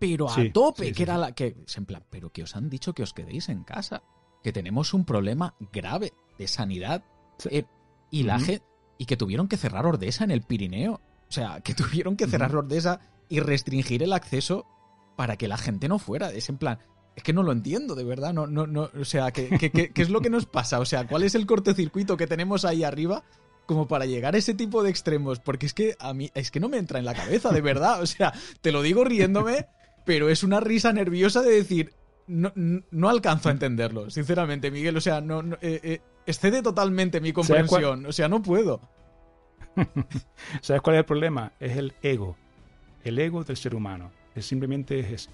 pero a tope, que era la que, en plan, pero que os han dicho que os quedéis en casa, que tenemos un problema grave de sanidad eh, y la y que tuvieron que cerrar Ordesa en el Pirineo, o sea, que [LAUGHS] tuvieron que cerrar Ordesa y restringir el acceso para que la gente no fuera. Es en plan, es que no lo entiendo, de verdad. No, no, no, o sea, ¿qué, qué, es lo que nos pasa? O sea, ¿cuál es el cortocircuito que tenemos ahí arriba como para llegar a ese tipo de extremos? Porque es que a mí, es que no me entra en la cabeza, de verdad. O sea, te lo digo riéndome, pero es una risa nerviosa de decir, no, no alcanzo a entenderlo, sinceramente, Miguel. O sea, no, eh, eh, excede totalmente mi comprensión. O sea, no puedo. [LAUGHS] ¿Sabes cuál es el problema? Es el ego. El ego del ser humano. Es simplemente es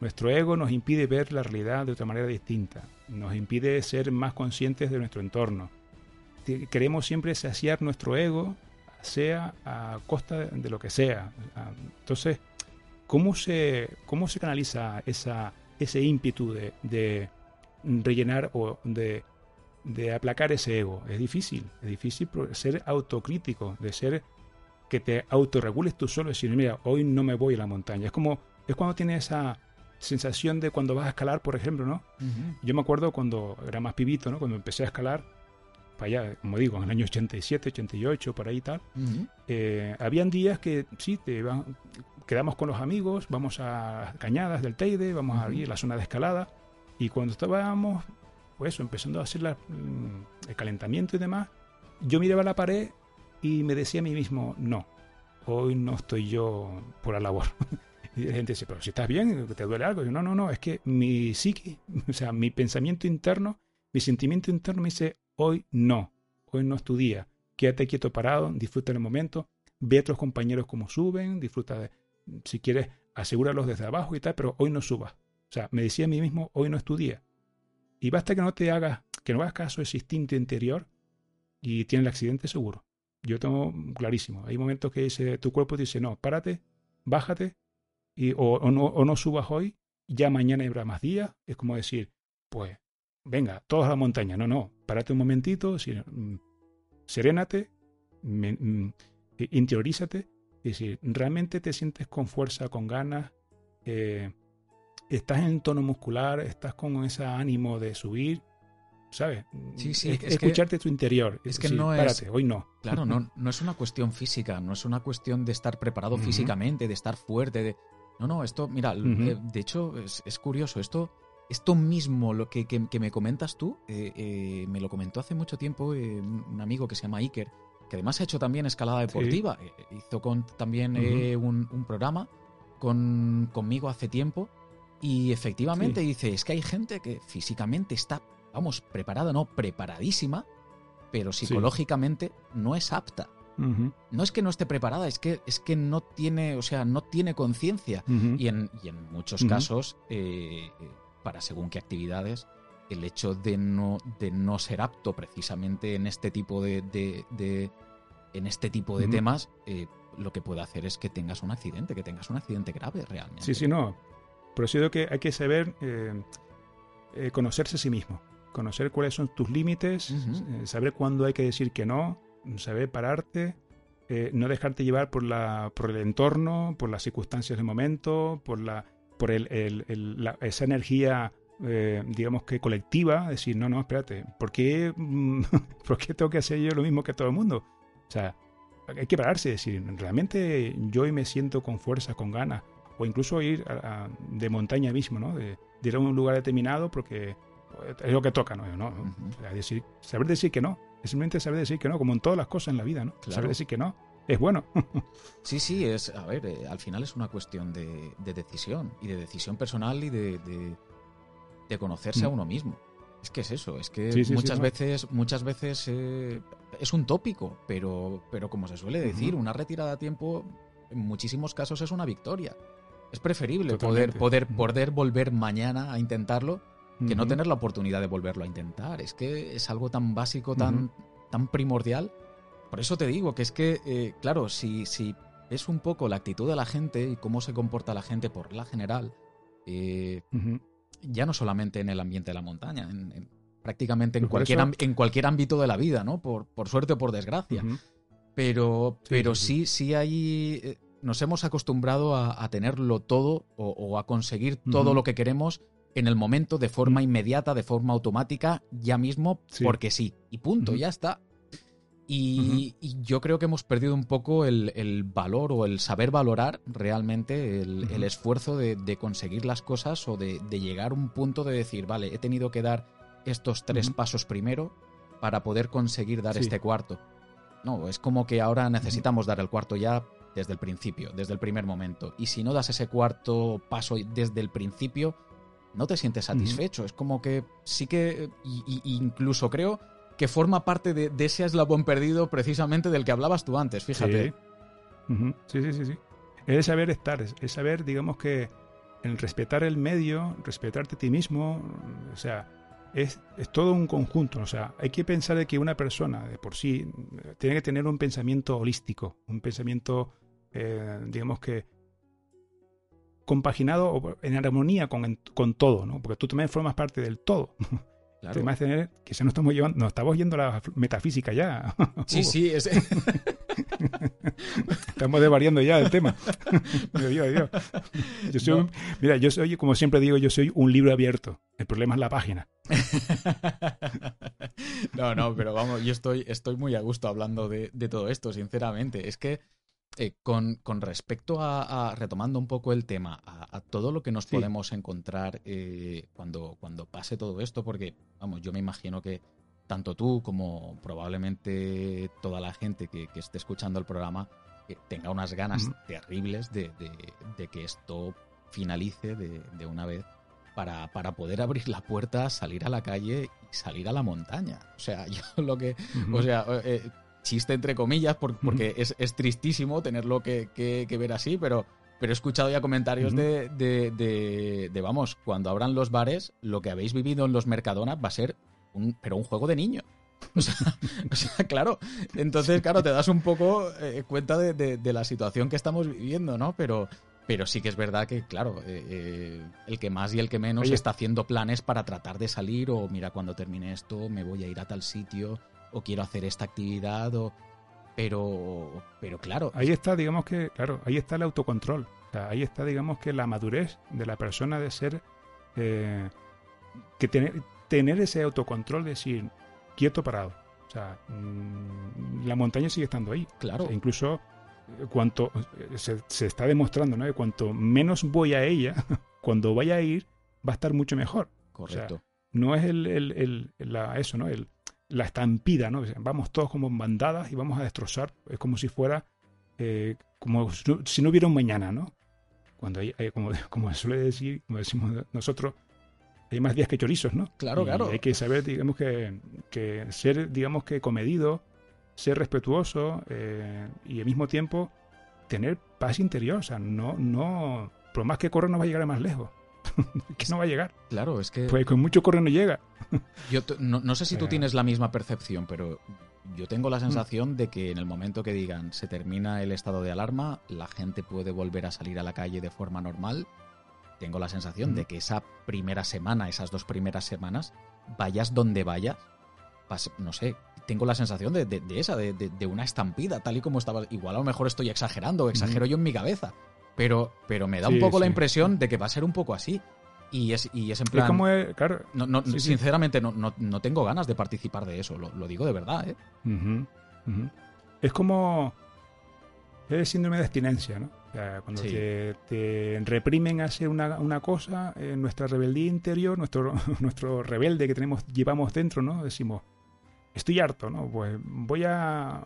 nuestro ego nos impide ver la realidad de otra manera distinta, nos impide ser más conscientes de nuestro entorno. Queremos siempre saciar nuestro ego, sea a costa de lo que sea. Entonces, ¿cómo se, cómo se canaliza esa, ese ímpetu de, rellenar o de, de, aplacar ese ego? Es difícil, es difícil ser autocrítico, de ser que te autorregules tú solo decir, mira, hoy no me voy a la montaña. Es como, es cuando tienes esa sensación de cuando vas a escalar, por ejemplo, ¿no? Yo me acuerdo cuando era más pibito, ¿no? Cuando empecé a escalar, para allá, como digo, en el año 87, 88, por ahí y tal, eh, habían días que sí, te quedamos con los amigos, vamos a Cañadas del Teide, vamos a ir a la zona de escalada, y cuando estábamos, pues empezando a hacer mm, el calentamiento y demás, yo miraba la pared y me decía a mí mismo, no, hoy no estoy yo por la labor. [LAUGHS] Y la gente dice, pero si estás bien, te duele algo. Y yo, no, no, no, es que mi psique, [LAUGHS] o sea, mi pensamiento interno, mi sentimiento interno me dice, hoy no, hoy no es tu día. Quédate quieto parado, disfruta el momento, ve a otros compañeros cómo suben, disfruta de, si quieres, asegúralos desde abajo y tal, pero hoy no subas. O sea, me decía a mí mismo, hoy no es tu día. Y basta que no te hagas, que no hagas caso a ese instinto interior y tienes el accidente seguro. Yo tengo clarísimo. Hay momentos que dice, tu cuerpo dice, no, párate, bájate, y, o, no, o, no, subas hoy, ya mañana habrá más días. Es como decir, pues, venga, todos a la montaña. No, no, párate un momentito, mm, serénate, mm, interiorízate. Es decir, realmente te sientes con fuerza, con ganas, eh, estás en tono muscular, estás con ese ánimo de subir, ¿sabes? Sí, sí, es, escucharte tu interior. Es que no es. hoy no. Claro, no, [LAUGHS] no es una cuestión física, no es una cuestión de estar preparado físicamente, de estar fuerte. De... No, no, esto, mira, eh, de hecho es, curioso, esto, esto mismo, lo que, que, me comentas tú, eh, eh, me lo comentó hace mucho tiempo un amigo que se llama Iker, que además ha hecho también escalada deportiva. hizo con, también un, un, programa con, conmigo hace tiempo. Y efectivamente dice, es que hay gente que físicamente está vamos, preparada, no, preparadísima, pero psicológicamente no es apta. No es que no esté preparada, es que, es que no tiene, o sea, no tiene conciencia. y, en, muchos casos, eh, para según qué actividades, el hecho de no, de no ser apto precisamente en este tipo de, de, en este tipo de temas, eh, lo que puede hacer es que tengas un accidente, que tengas un accidente grave realmente. Sí, sí, no. Por eso digo que hay que saber eh, conocerse a sí mismo conocer cuáles son tus límites, saber cuándo hay que decir que no, saber pararte, eh, no dejarte llevar por, la, por el entorno, por las circunstancias del momento, por, la, por el, esa energía, eh, digamos que colectiva, decir, no, no, espérate, ¿por qué, [LAUGHS] ¿por qué tengo que hacer yo lo mismo que todo el mundo? O sea, hay que pararse y decir, realmente yo hoy me siento con fuerza, con ganas, o incluso ir de montaña mismo, ¿no? De, de, ir a un lugar determinado porque es lo que toca, ¿no? no, decir, saber decir que no, es simplemente saber decir que no, como en todas las cosas en la vida, ¿no? Saber decir que no es bueno. [LAUGHS] sí, sí, es, a ver, eh, al final es una cuestión de, decisión, y de decisión personal y de, de, conocerse a mm. uno mismo. Es que es eso, es que muchas veces, muchas veces eh, es un tópico, pero, pero como se suele decir, una retirada a tiempo en muchísimos casos es una victoria. Es preferible poder, poder, poder volver mañana a intentarlo que no tener la oportunidad de volverlo a intentar. Es que es algo tan básico, tan, tan primordial. Por eso te digo que es que, eh, claro, si, si es un poco la actitud de la gente y cómo se comporta la gente por la general, eh, ya no solamente en el ambiente de la montaña, en, prácticamente en cualquier, en cualquier ámbito de la vida, ¿no? Por, por suerte o por desgracia. Pero, pero sí, sí, hay... Eh, nos hemos acostumbrado a, tenerlo todo o, a conseguir todo lo que queremos en el momento, de forma inmediata, de forma automática, ya mismo, porque sí. Y punto, ya está. Y, yo creo que hemos perdido un poco el, valor o el saber valorar realmente el, esfuerzo de, conseguir las cosas o de, llegar a un punto de decir, vale, he tenido que dar estos tres pasos primero para poder conseguir dar este cuarto. No, es como que ahora necesitamos dar el cuarto ya desde el principio, desde el primer momento. Y si no das ese cuarto paso desde el principio, no te sientes satisfecho. Es como que sí que, incluso creo que forma parte de, ese eslabón perdido precisamente del que hablabas tú antes, fíjate. Sí, sí, sí, sí. Es saber estar, es saber, digamos que, el respetar el medio, respetarte a ti mismo, o sea, es, es, todo un conjunto. O sea, hay que pensar de que una persona de por sí tiene que tener un pensamiento holístico, un pensamiento, eh, digamos que, compaginado en armonía con, con, todo, ¿no? Porque tú también formas parte del todo. [LAUGHS] Claro. Además tener, que ya no estamos llevando, nos estamos yendo a la metafísica ya. [LAUGHS] Sí, sí, es... [LAUGHS] estamos desvariando ya el tema. Yo soy, Mira, yo soy, como siempre digo, yo soy un libro abierto. El problema es la página. no, no, pero vamos, yo estoy, estoy muy a gusto hablando de, de todo esto, sinceramente. Es que eh, con, respecto a, retomando un poco el tema, a, todo lo que nos podemos encontrar eh, cuando, cuando pase todo esto, porque, vamos, yo me imagino que tanto tú como probablemente toda la gente que, esté escuchando el programa eh, tenga unas ganas terribles de, que esto finalice de, una vez para, para, poder abrir la puerta, salir a la calle y salir a la montaña. O sea, [LAUGHS] yo lo que... O sea, chiste entre comillas, porque es, tristísimo tenerlo que, que, ver así, pero, pero he escuchado ya comentarios de, de, vamos, cuando abran los bares, lo que habéis vivido en los Mercadona va a ser un, pero un juego de niño. O sea, [LAUGHS] claro, entonces, claro, te das un poco eh, cuenta de, la situación que estamos viviendo, ¿no? Pero, pero sí que es verdad que, claro, eh, eh, el que más y el que menos está haciendo planes para tratar de salir o mira, cuando termine esto me voy a ir a tal sitio o quiero hacer esta actividad o pero pero claro ahí está digamos que claro ahí está el autocontrol sea, ahí está, digamos, que la madurez de la persona de ser, eh, que tener, tener ese autocontrol de decir, quieto, parado. O sea, mm, la montaña sigue estando ahí. Claro. incluso eh, cuanto eh, se, se, está demostrando, ¿no? Que cuanto menos voy a ella, [LAUGHS] cuando vaya a ir, va a estar mucho mejor. Correcto. O sea, no es el, el, el la, eso, ¿no? El, la estampida, ¿no? Vamos todos como bandadas y vamos a destrozar. Es como si fuera, eh, como si no hubiera un mañana, ¿no? Cuando hay, hay como, [LAUGHS] como suele decir, como decimos nosotros, hay más días que chorizos, ¿no? Claro, y claro. Hay que saber, digamos, que, que ser, digamos, que comedido, ser respetuoso eh, y al mismo tiempo tener paz interior. O sea, no, no, por más que corra no va a llegar más lejos. [LAUGHS] que no va a llegar. Claro, es que... Pues con mucho corre no llega. [LAUGHS] yo no, no, sé si tú tienes la misma percepción, pero yo tengo la sensación mm. de que en el momento que digan se termina el estado de alarma, la gente puede volver a salir a la calle de forma normal tengo la sensación de que esa primera semana, esas dos primeras semanas, vayas donde vayas, no sé, tengo la sensación de, de, de esa, de, de, una estampida, tal y como estaba. Igual a lo mejor estoy exagerando, exagero yo en mi cabeza, pero, pero me da un poco sí. la impresión de que va a ser un poco así. Y es, y es en plan. Es como es, claro, no, no, sinceramente, no, no, no, tengo ganas de participar de eso, lo, lo digo de verdad. ¿eh? Uh -huh, uh -huh. Es como. Es el síndrome de abstinencia, ¿no? O sea, cuando sí. te, te, reprimen a hacer una, una cosa, eh, nuestra rebeldía interior, nuestro, [LAUGHS] nuestro rebelde que tenemos, llevamos dentro, ¿no? Decimos, estoy harto, ¿no? Pues voy a,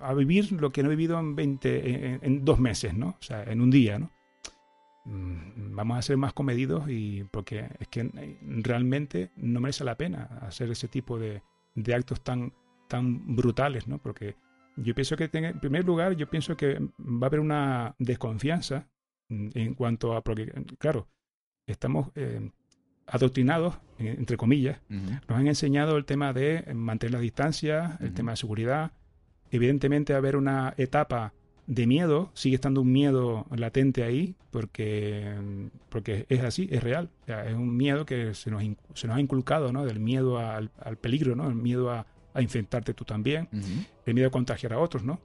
a vivir lo que no he vivido en 20, en, en, dos meses, ¿no? O sea, en un día, ¿no? Mm, vamos a ser más comedidos y porque es que realmente no merece la pena hacer ese tipo de, de actos tan, tan brutales, ¿no? Porque yo pienso que, en primer lugar, yo pienso que va a haber una desconfianza en cuanto a, porque, claro, estamos eh, adoctrinados, entre comillas, uh -huh. nos han enseñado el tema de mantener la distancia, el uh -huh. tema de seguridad. Evidentemente, haber una etapa de miedo, sigue estando un miedo latente ahí, porque, porque es así, es real. O sea, es un miedo que se nos, se nos ha inculcado, ¿no? Del miedo al, al peligro, ¿no? El miedo a a infectarte tú también, uh -huh. el miedo a contagiar a otros, ¿no?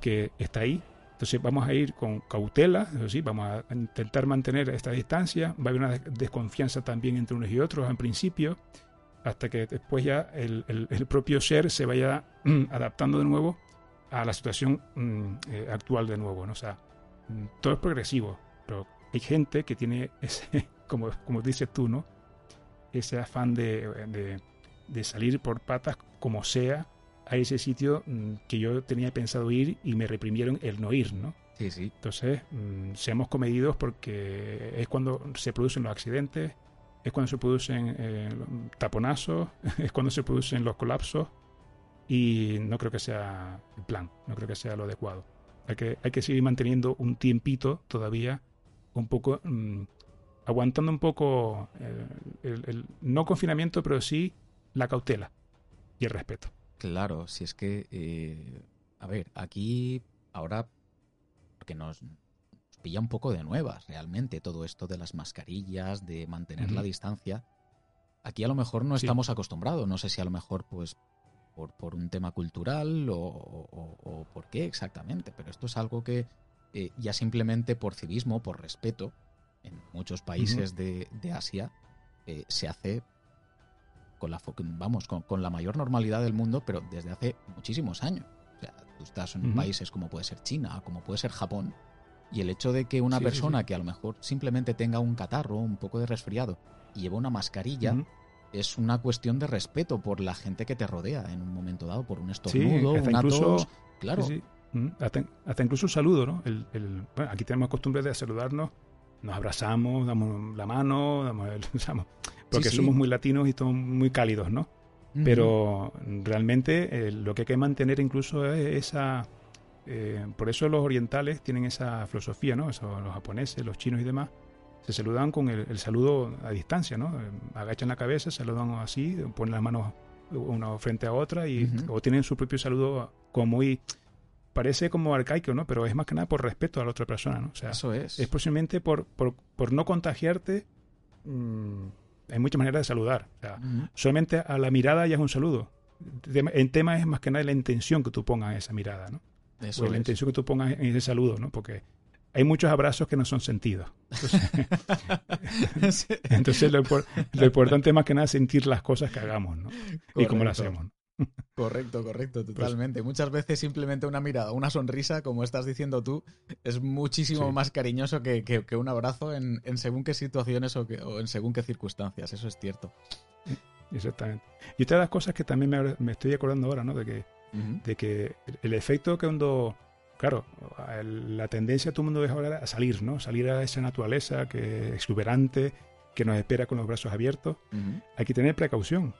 Que está ahí. Entonces vamos a ir con cautela, eso sí, vamos a intentar mantener esta distancia, va a haber una desconfianza también entre unos y otros en principio, hasta que después ya el, el, el propio ser se vaya mm, adaptando de nuevo a la situación mm, eh, actual de nuevo, ¿no? O sea, mm, todo es progresivo, pero hay gente que tiene ese, [LAUGHS] como, como dices tú, ¿no? Ese afán de, de de salir por patas como sea a ese sitio mm, que yo tenía pensado ir y me reprimieron el no ir, ¿no? Sí, sí. Entonces, mmm, seamos comedidos porque es cuando se producen los accidentes, es cuando se producen eh, taponazos, [LAUGHS] es cuando se producen los colapsos y no creo que sea el plan, no creo que sea lo adecuado. Hay que, hay que seguir manteniendo un tiempito todavía, un poco, mmm, aguantando un poco el, el, el no confinamiento, pero sí la cautela y el respeto. Claro, si es que, eh, a ver, aquí ahora, porque nos, pilla un poco de nuevas realmente todo esto de las mascarillas, de mantener uh -huh. la distancia. Aquí a lo mejor no sí. estamos acostumbrados, no sé si a lo mejor pues por, por un tema cultural o, o, o, por qué exactamente, pero esto es algo que eh, ya simplemente por civismo, por respeto, en muchos países uh -huh. de, de, Asia eh, se hace con la, vamos, con, con, la mayor normalidad del mundo, pero desde hace muchísimos años. O sea, tú estás en uh -huh. países como puede ser China, como puede ser Japón, y el hecho de que una sí, persona sí, sí. que a lo mejor simplemente tenga un catarro, un poco de resfriado, y lleva una mascarilla, uh -huh. es una cuestión de respeto por la gente que te rodea en un momento dado, por un estornudo, una incluso, tos. Claro. Hasta, hasta, incluso un saludo, ¿no? El, el, bueno, aquí tenemos costumbre de saludarnos, nos abrazamos, damos la mano, damos el, [LAUGHS] porque sí, somos muy latinos y somos muy cálidos, ¿no? Uh -huh. Pero realmente eh, lo que hay que mantener incluso es esa... Eh, por eso los orientales tienen esa filosofía, ¿no? Eso, los japoneses, los chinos y demás, se saludan con el, el saludo a distancia, ¿no? Agachan la cabeza, saludan así, ponen las manos una frente a otra y, uh -huh. o tienen su propio saludo como muy parece como arcaico, ¿no? Pero es más que nada por respeto a la otra persona, ¿no? O sea, Eso es. Es posiblemente por, por, por no contagiarte. Mmm, hay muchas maneras de saludar. O sea, uh -huh. Solamente a la mirada ya es un saludo. En tema es más que nada la intención que tú pongas en esa mirada, ¿no? Eso o la intención que tú pongas en ese saludo, ¿no? Porque hay muchos abrazos que no son sentidos. [LAUGHS] Entonces, lo, importante es más que nada sentir las cosas que hagamos, ¿no? Y cómo las hacemos. Correcto, correcto, pues totalmente. Muchas veces simplemente una mirada, una sonrisa, como estás diciendo tú, es muchísimo más cariñoso que, un abrazo en, según qué situaciones o, en según qué circunstancias, eso es cierto. Exactamente. Y otra de las cosas que también me, estoy acordando ahora, ¿no? De que, de que el efecto que cuando, claro, la tendencia de todo el mundo es ahora a salir, ¿no? Salir a esa naturaleza que exuberante, que nos espera con los brazos abiertos. Hay que tener precaución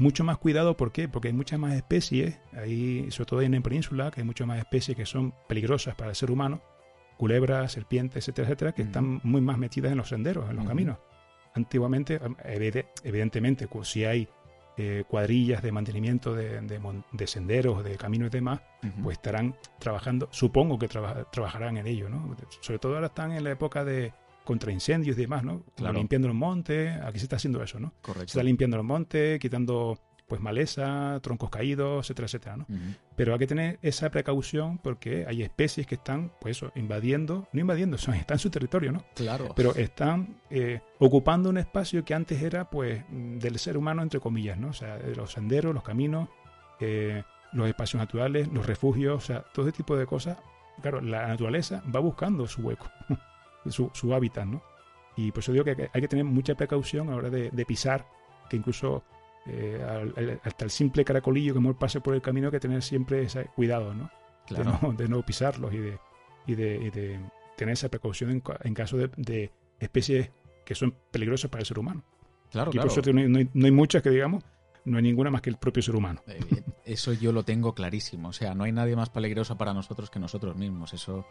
mucho más cuidado, ¿por qué? Porque hay muchas más especies, ahí, sobre todo en la península, que hay muchas más especies que son peligrosas para el ser humano, culebras, serpientes, etcétera, etcétera, que están muy más metidas en los senderos, en los caminos. Antiguamente, evidentemente, si hay eh, cuadrillas de mantenimiento de, senderos, de caminos y demás, pues estarán trabajando, supongo que trabajarán en ello, ¿no? Sobre todo ahora están en la época de, contra incendios y demás, ¿no? Limpiando los montes, aquí se está haciendo eso, ¿no? Correcto. Se está limpiando los montes, quitando pues maleza, troncos caídos, etcétera, etcétera, ¿no? Pero hay que tener esa precaución porque hay especies que están, pues eso, invadiendo, no invadiendo, [LAUGHS] son, están en su territorio, ¿no? Claro. Pero están eh, ocupando un espacio que antes era, pues, del ser humano, entre comillas, ¿no? O sea, los senderos, los caminos, eh, los espacios naturales, los refugios, o sea, todo ese tipo de cosas. Claro, la naturaleza va buscando su hueco. [LAUGHS] su, hábitat, ¿no? Y por eso digo que hay que tener mucha precaución a la hora de, pisar, que incluso eh, hasta el simple caracolillo que pase por el camino hay que tener siempre ese cuidado, ¿no? De, no, pisarlos y de, y de, tener esa precaución en, caso de, especies que son peligrosas para el ser humano. Claro, y por eso no hay, no hay, muchas que digamos, no hay ninguna más que el propio ser humano. Eh, eso yo lo tengo clarísimo. O sea, no hay nadie más peligroso para nosotros que nosotros mismos. Eso,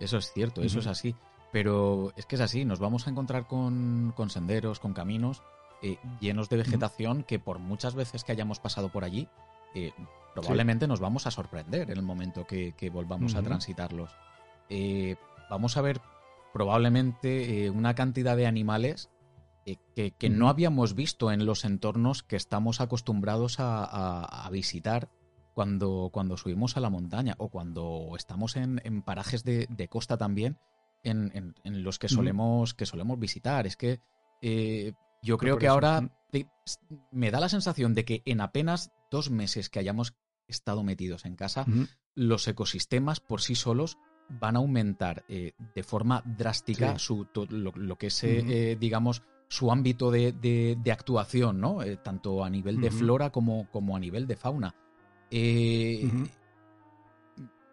eso es cierto, eso es así. Pero es que es así, nos vamos a encontrar con, senderos, con caminos eh, llenos de vegetación que por muchas veces que hayamos pasado por allí, eh, probablemente nos vamos a sorprender en el momento que, volvamos a transitarlos. Eh, vamos a ver probablemente una cantidad de animales que, no habíamos visto en los entornos que estamos acostumbrados a, visitar cuando, cuando subimos a la montaña o cuando estamos en, parajes de, costa también en, los que solemos, que solemos visitar. Es que eh, yo creo que ahora me da la sensación de que en apenas dos meses que hayamos estado metidos en casa, los ecosistemas por sí solos van a aumentar eh, de forma drástica su, lo, que es, eh, digamos, su ámbito de, actuación, ¿no? tanto a nivel de flora como, como a nivel de fauna.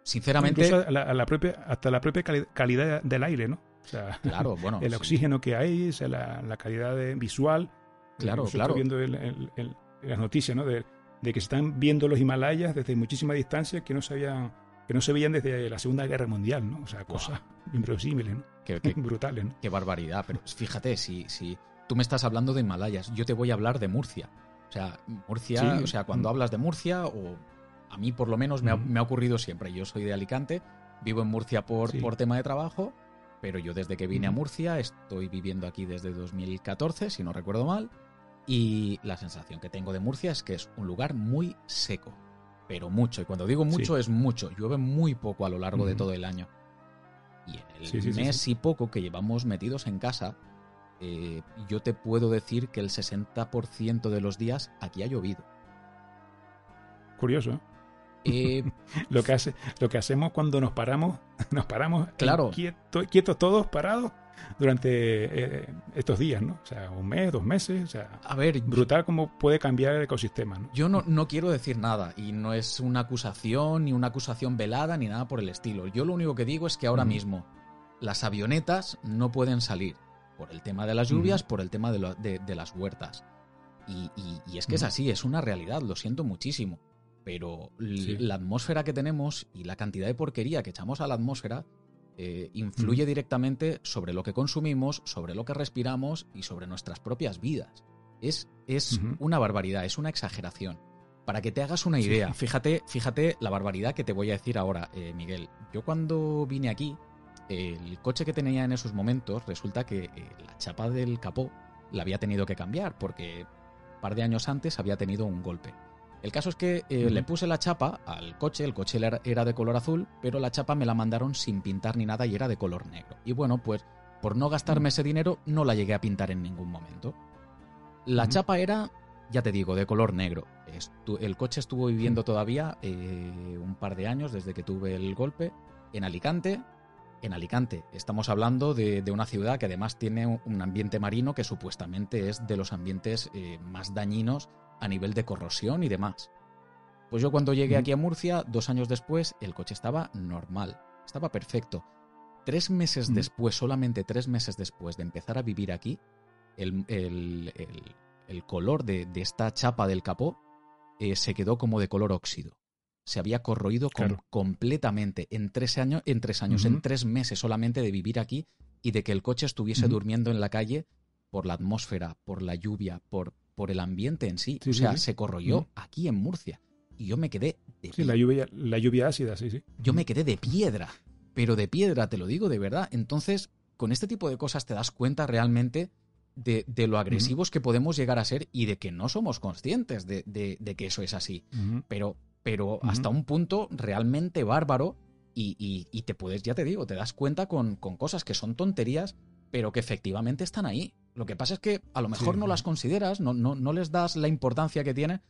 Sinceramente. la, propia, hasta la propia calidad del aire, ¿no? O sea, claro, [LAUGHS] bueno. El oxígeno que hay, la, calidad visual. Claro, claro. viendo las noticias, ¿no? De, que se están viendo los Himalayas desde muchísima distancia que no se que no se veían desde la Segunda Guerra Mundial, ¿no? O sea, cosas inverosímiles, ¿no? [LAUGHS] Qué, Brutales, ¿no? Qué barbaridad. Pero fíjate, si, si tú me estás hablando de Himalayas, yo te voy a hablar de Murcia. O sea, Murcia, o sea, cuando mm. hablas de Murcia o a mí por lo menos me ha, ocurrido siempre. Yo soy de Alicante, vivo en Murcia por, por tema de trabajo, pero yo desde que vine a Murcia estoy viviendo aquí desde 2014, si no recuerdo mal, y la sensación que tengo de Murcia es que es un lugar muy seco, pero mucho. Y cuando digo mucho es mucho, llueve muy poco a lo largo de todo el año. Y en el mes y poco que llevamos metidos en casa, eh, yo te puedo decir que el 60% de los días aquí ha llovido. Curioso, ¿eh? [LAUGHS] lo, que hace, lo que hacemos cuando nos paramos, [LAUGHS] nos paramos claro. quietos, todos parados durante eh, estos días, ¿no? O sea, un mes, dos meses, o sea, a ver, brutal cómo puede cambiar el ecosistema, ¿no? Yo no, no quiero decir nada y no es una acusación ni una acusación velada ni nada por el estilo. Yo lo único que digo es que ahora mismo las avionetas no pueden salir por el tema de las lluvias, por el tema de, de, las huertas. Y, y es que es así, es una realidad, lo siento muchísimo pero la atmósfera que tenemos y la cantidad de porquería que echamos a la atmósfera eh, influye directamente sobre lo que consumimos, sobre lo que respiramos y sobre nuestras propias vidas. Es, es una barbaridad, es una exageración. Para que te hagas una idea, fíjate, fíjate la barbaridad que te voy a decir ahora, eh, Miguel. Yo cuando vine aquí, el coche que tenía en esos momentos, resulta que eh, la chapa del capó la había tenido que cambiar porque un par de años antes había tenido un golpe. El caso es que eh, le puse la chapa al coche, el coche era de color azul, pero la chapa me la mandaron sin pintar ni nada y era de color negro. Y bueno, pues por no gastarme ese dinero no la llegué a pintar en ningún momento. La chapa era, ya te digo, de color negro. el coche estuvo viviendo todavía eh, un par de años desde que tuve el golpe en Alicante. En Alicante estamos hablando de, una ciudad que además tiene un ambiente marino que supuestamente es de los ambientes eh, más dañinos a nivel de corrosión y demás. Pues yo cuando llegué aquí a Murcia, dos años después, el coche estaba normal, estaba perfecto. Tres meses después, solamente tres meses después de empezar a vivir aquí, el, color de, esta chapa del capó eh, se quedó como de color óxido. Se había corroído completamente en tres años, en tres años, en tres meses solamente de vivir aquí y de que el coche estuviese durmiendo en la calle por la atmósfera, por la lluvia, por, por el ambiente en sí. o sea, se corroyó aquí en Murcia. Y yo me quedé de Sí, la lluvia, la lluvia ácida, sí, sí. Yo me quedé de piedra pero de piedra, te lo digo de verdad. Entonces, con este tipo de cosas te das cuenta realmente de, lo agresivos que podemos llegar a ser y de que no somos conscientes de, que eso es así. Pero, pero hasta un punto realmente bárbaro y, te puedes, ya te digo, te das cuenta con, cosas que son tonterías, pero que efectivamente están ahí. Lo que pasa es que a lo mejor no las consideras, no, no, no les das la importancia que tienen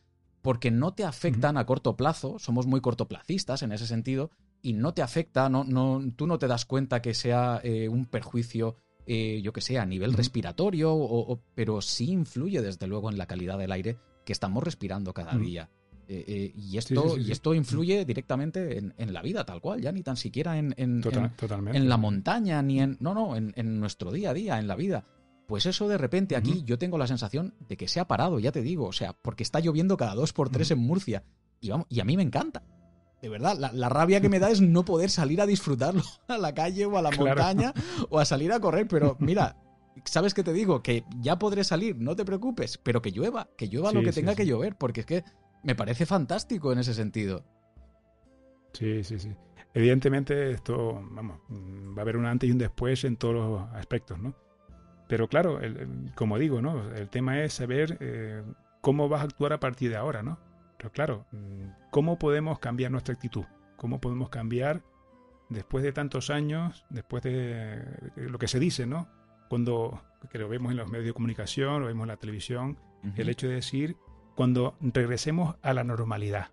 porque no te afectan a corto plazo, somos muy cortoplacistas en ese sentido, y no te afecta, no, no, tú no te das cuenta que sea eh, un perjuicio, eh, yo que sé, a nivel respiratorio, o, pero sí influye desde luego en la calidad del aire que estamos respirando cada día. Eh, y, esto, y esto influye directamente en, la vida tal cual, ya ni tan siquiera en, en, en la montaña, ni en... No, no, en, nuestro día a día, en la vida. Pues eso de repente aquí yo tengo la sensación de que se ha parado, ya te digo, o sea, porque está lloviendo cada dos por tres en Murcia. Y, vamos, y a mí me encanta de verdad, la, rabia que me da [LAUGHS] es no poder salir a disfrutarlo [LAUGHS] a la calle o a la montaña [LAUGHS] o a salir a correr. Pero mira, ¿sabes qué te digo? Que ya podré salir, no te preocupes, pero que llueva, que llueva lo que tenga que llover, porque es que me parece fantástico en ese sentido. Sí, sí, sí. Evidentemente esto, vamos, va a haber un antes y un después en todos los aspectos, ¿no? Pero claro, como digo, ¿no? El tema es saber eh, cómo vas a actuar a partir de ahora, ¿no? Pero claro, mm, ¿cómo podemos cambiar nuestra actitud? ¿Cómo podemos cambiar después de tantos años, después de lo que se dice, ¿no? Cuando, que lo vemos en los medios de comunicación, lo vemos en la televisión, el hecho de decir, cuando regresemos a la normalidad.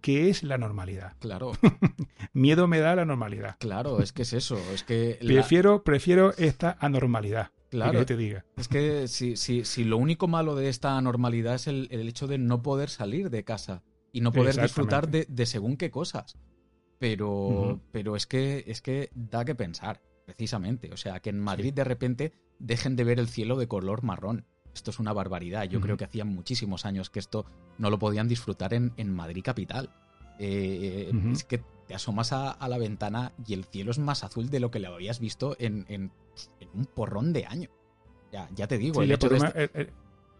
¿Qué es la normalidad? Claro. [LAUGHS] Miedo me da la normalidad. Claro, es que es eso. Es que prefiero, prefiero esta anormalidad. Claro. Que te diga. Es que si, si, si, lo único malo de esta normalidad es el, hecho de no poder salir de casa y no poder disfrutar de, según qué cosas. Pero, pero es que es que da que pensar, precisamente. O sea, que en Madrid de repente dejen de ver el cielo de color marrón. Esto es una barbaridad. Yo creo que hacían muchísimos años que esto no lo podían disfrutar en, en Madrid capital. Eh, es que te asomas a, la ventana y el cielo es más azul de lo que lo habías visto en un porrón de años. Ya, ya te digo, este eh, eh,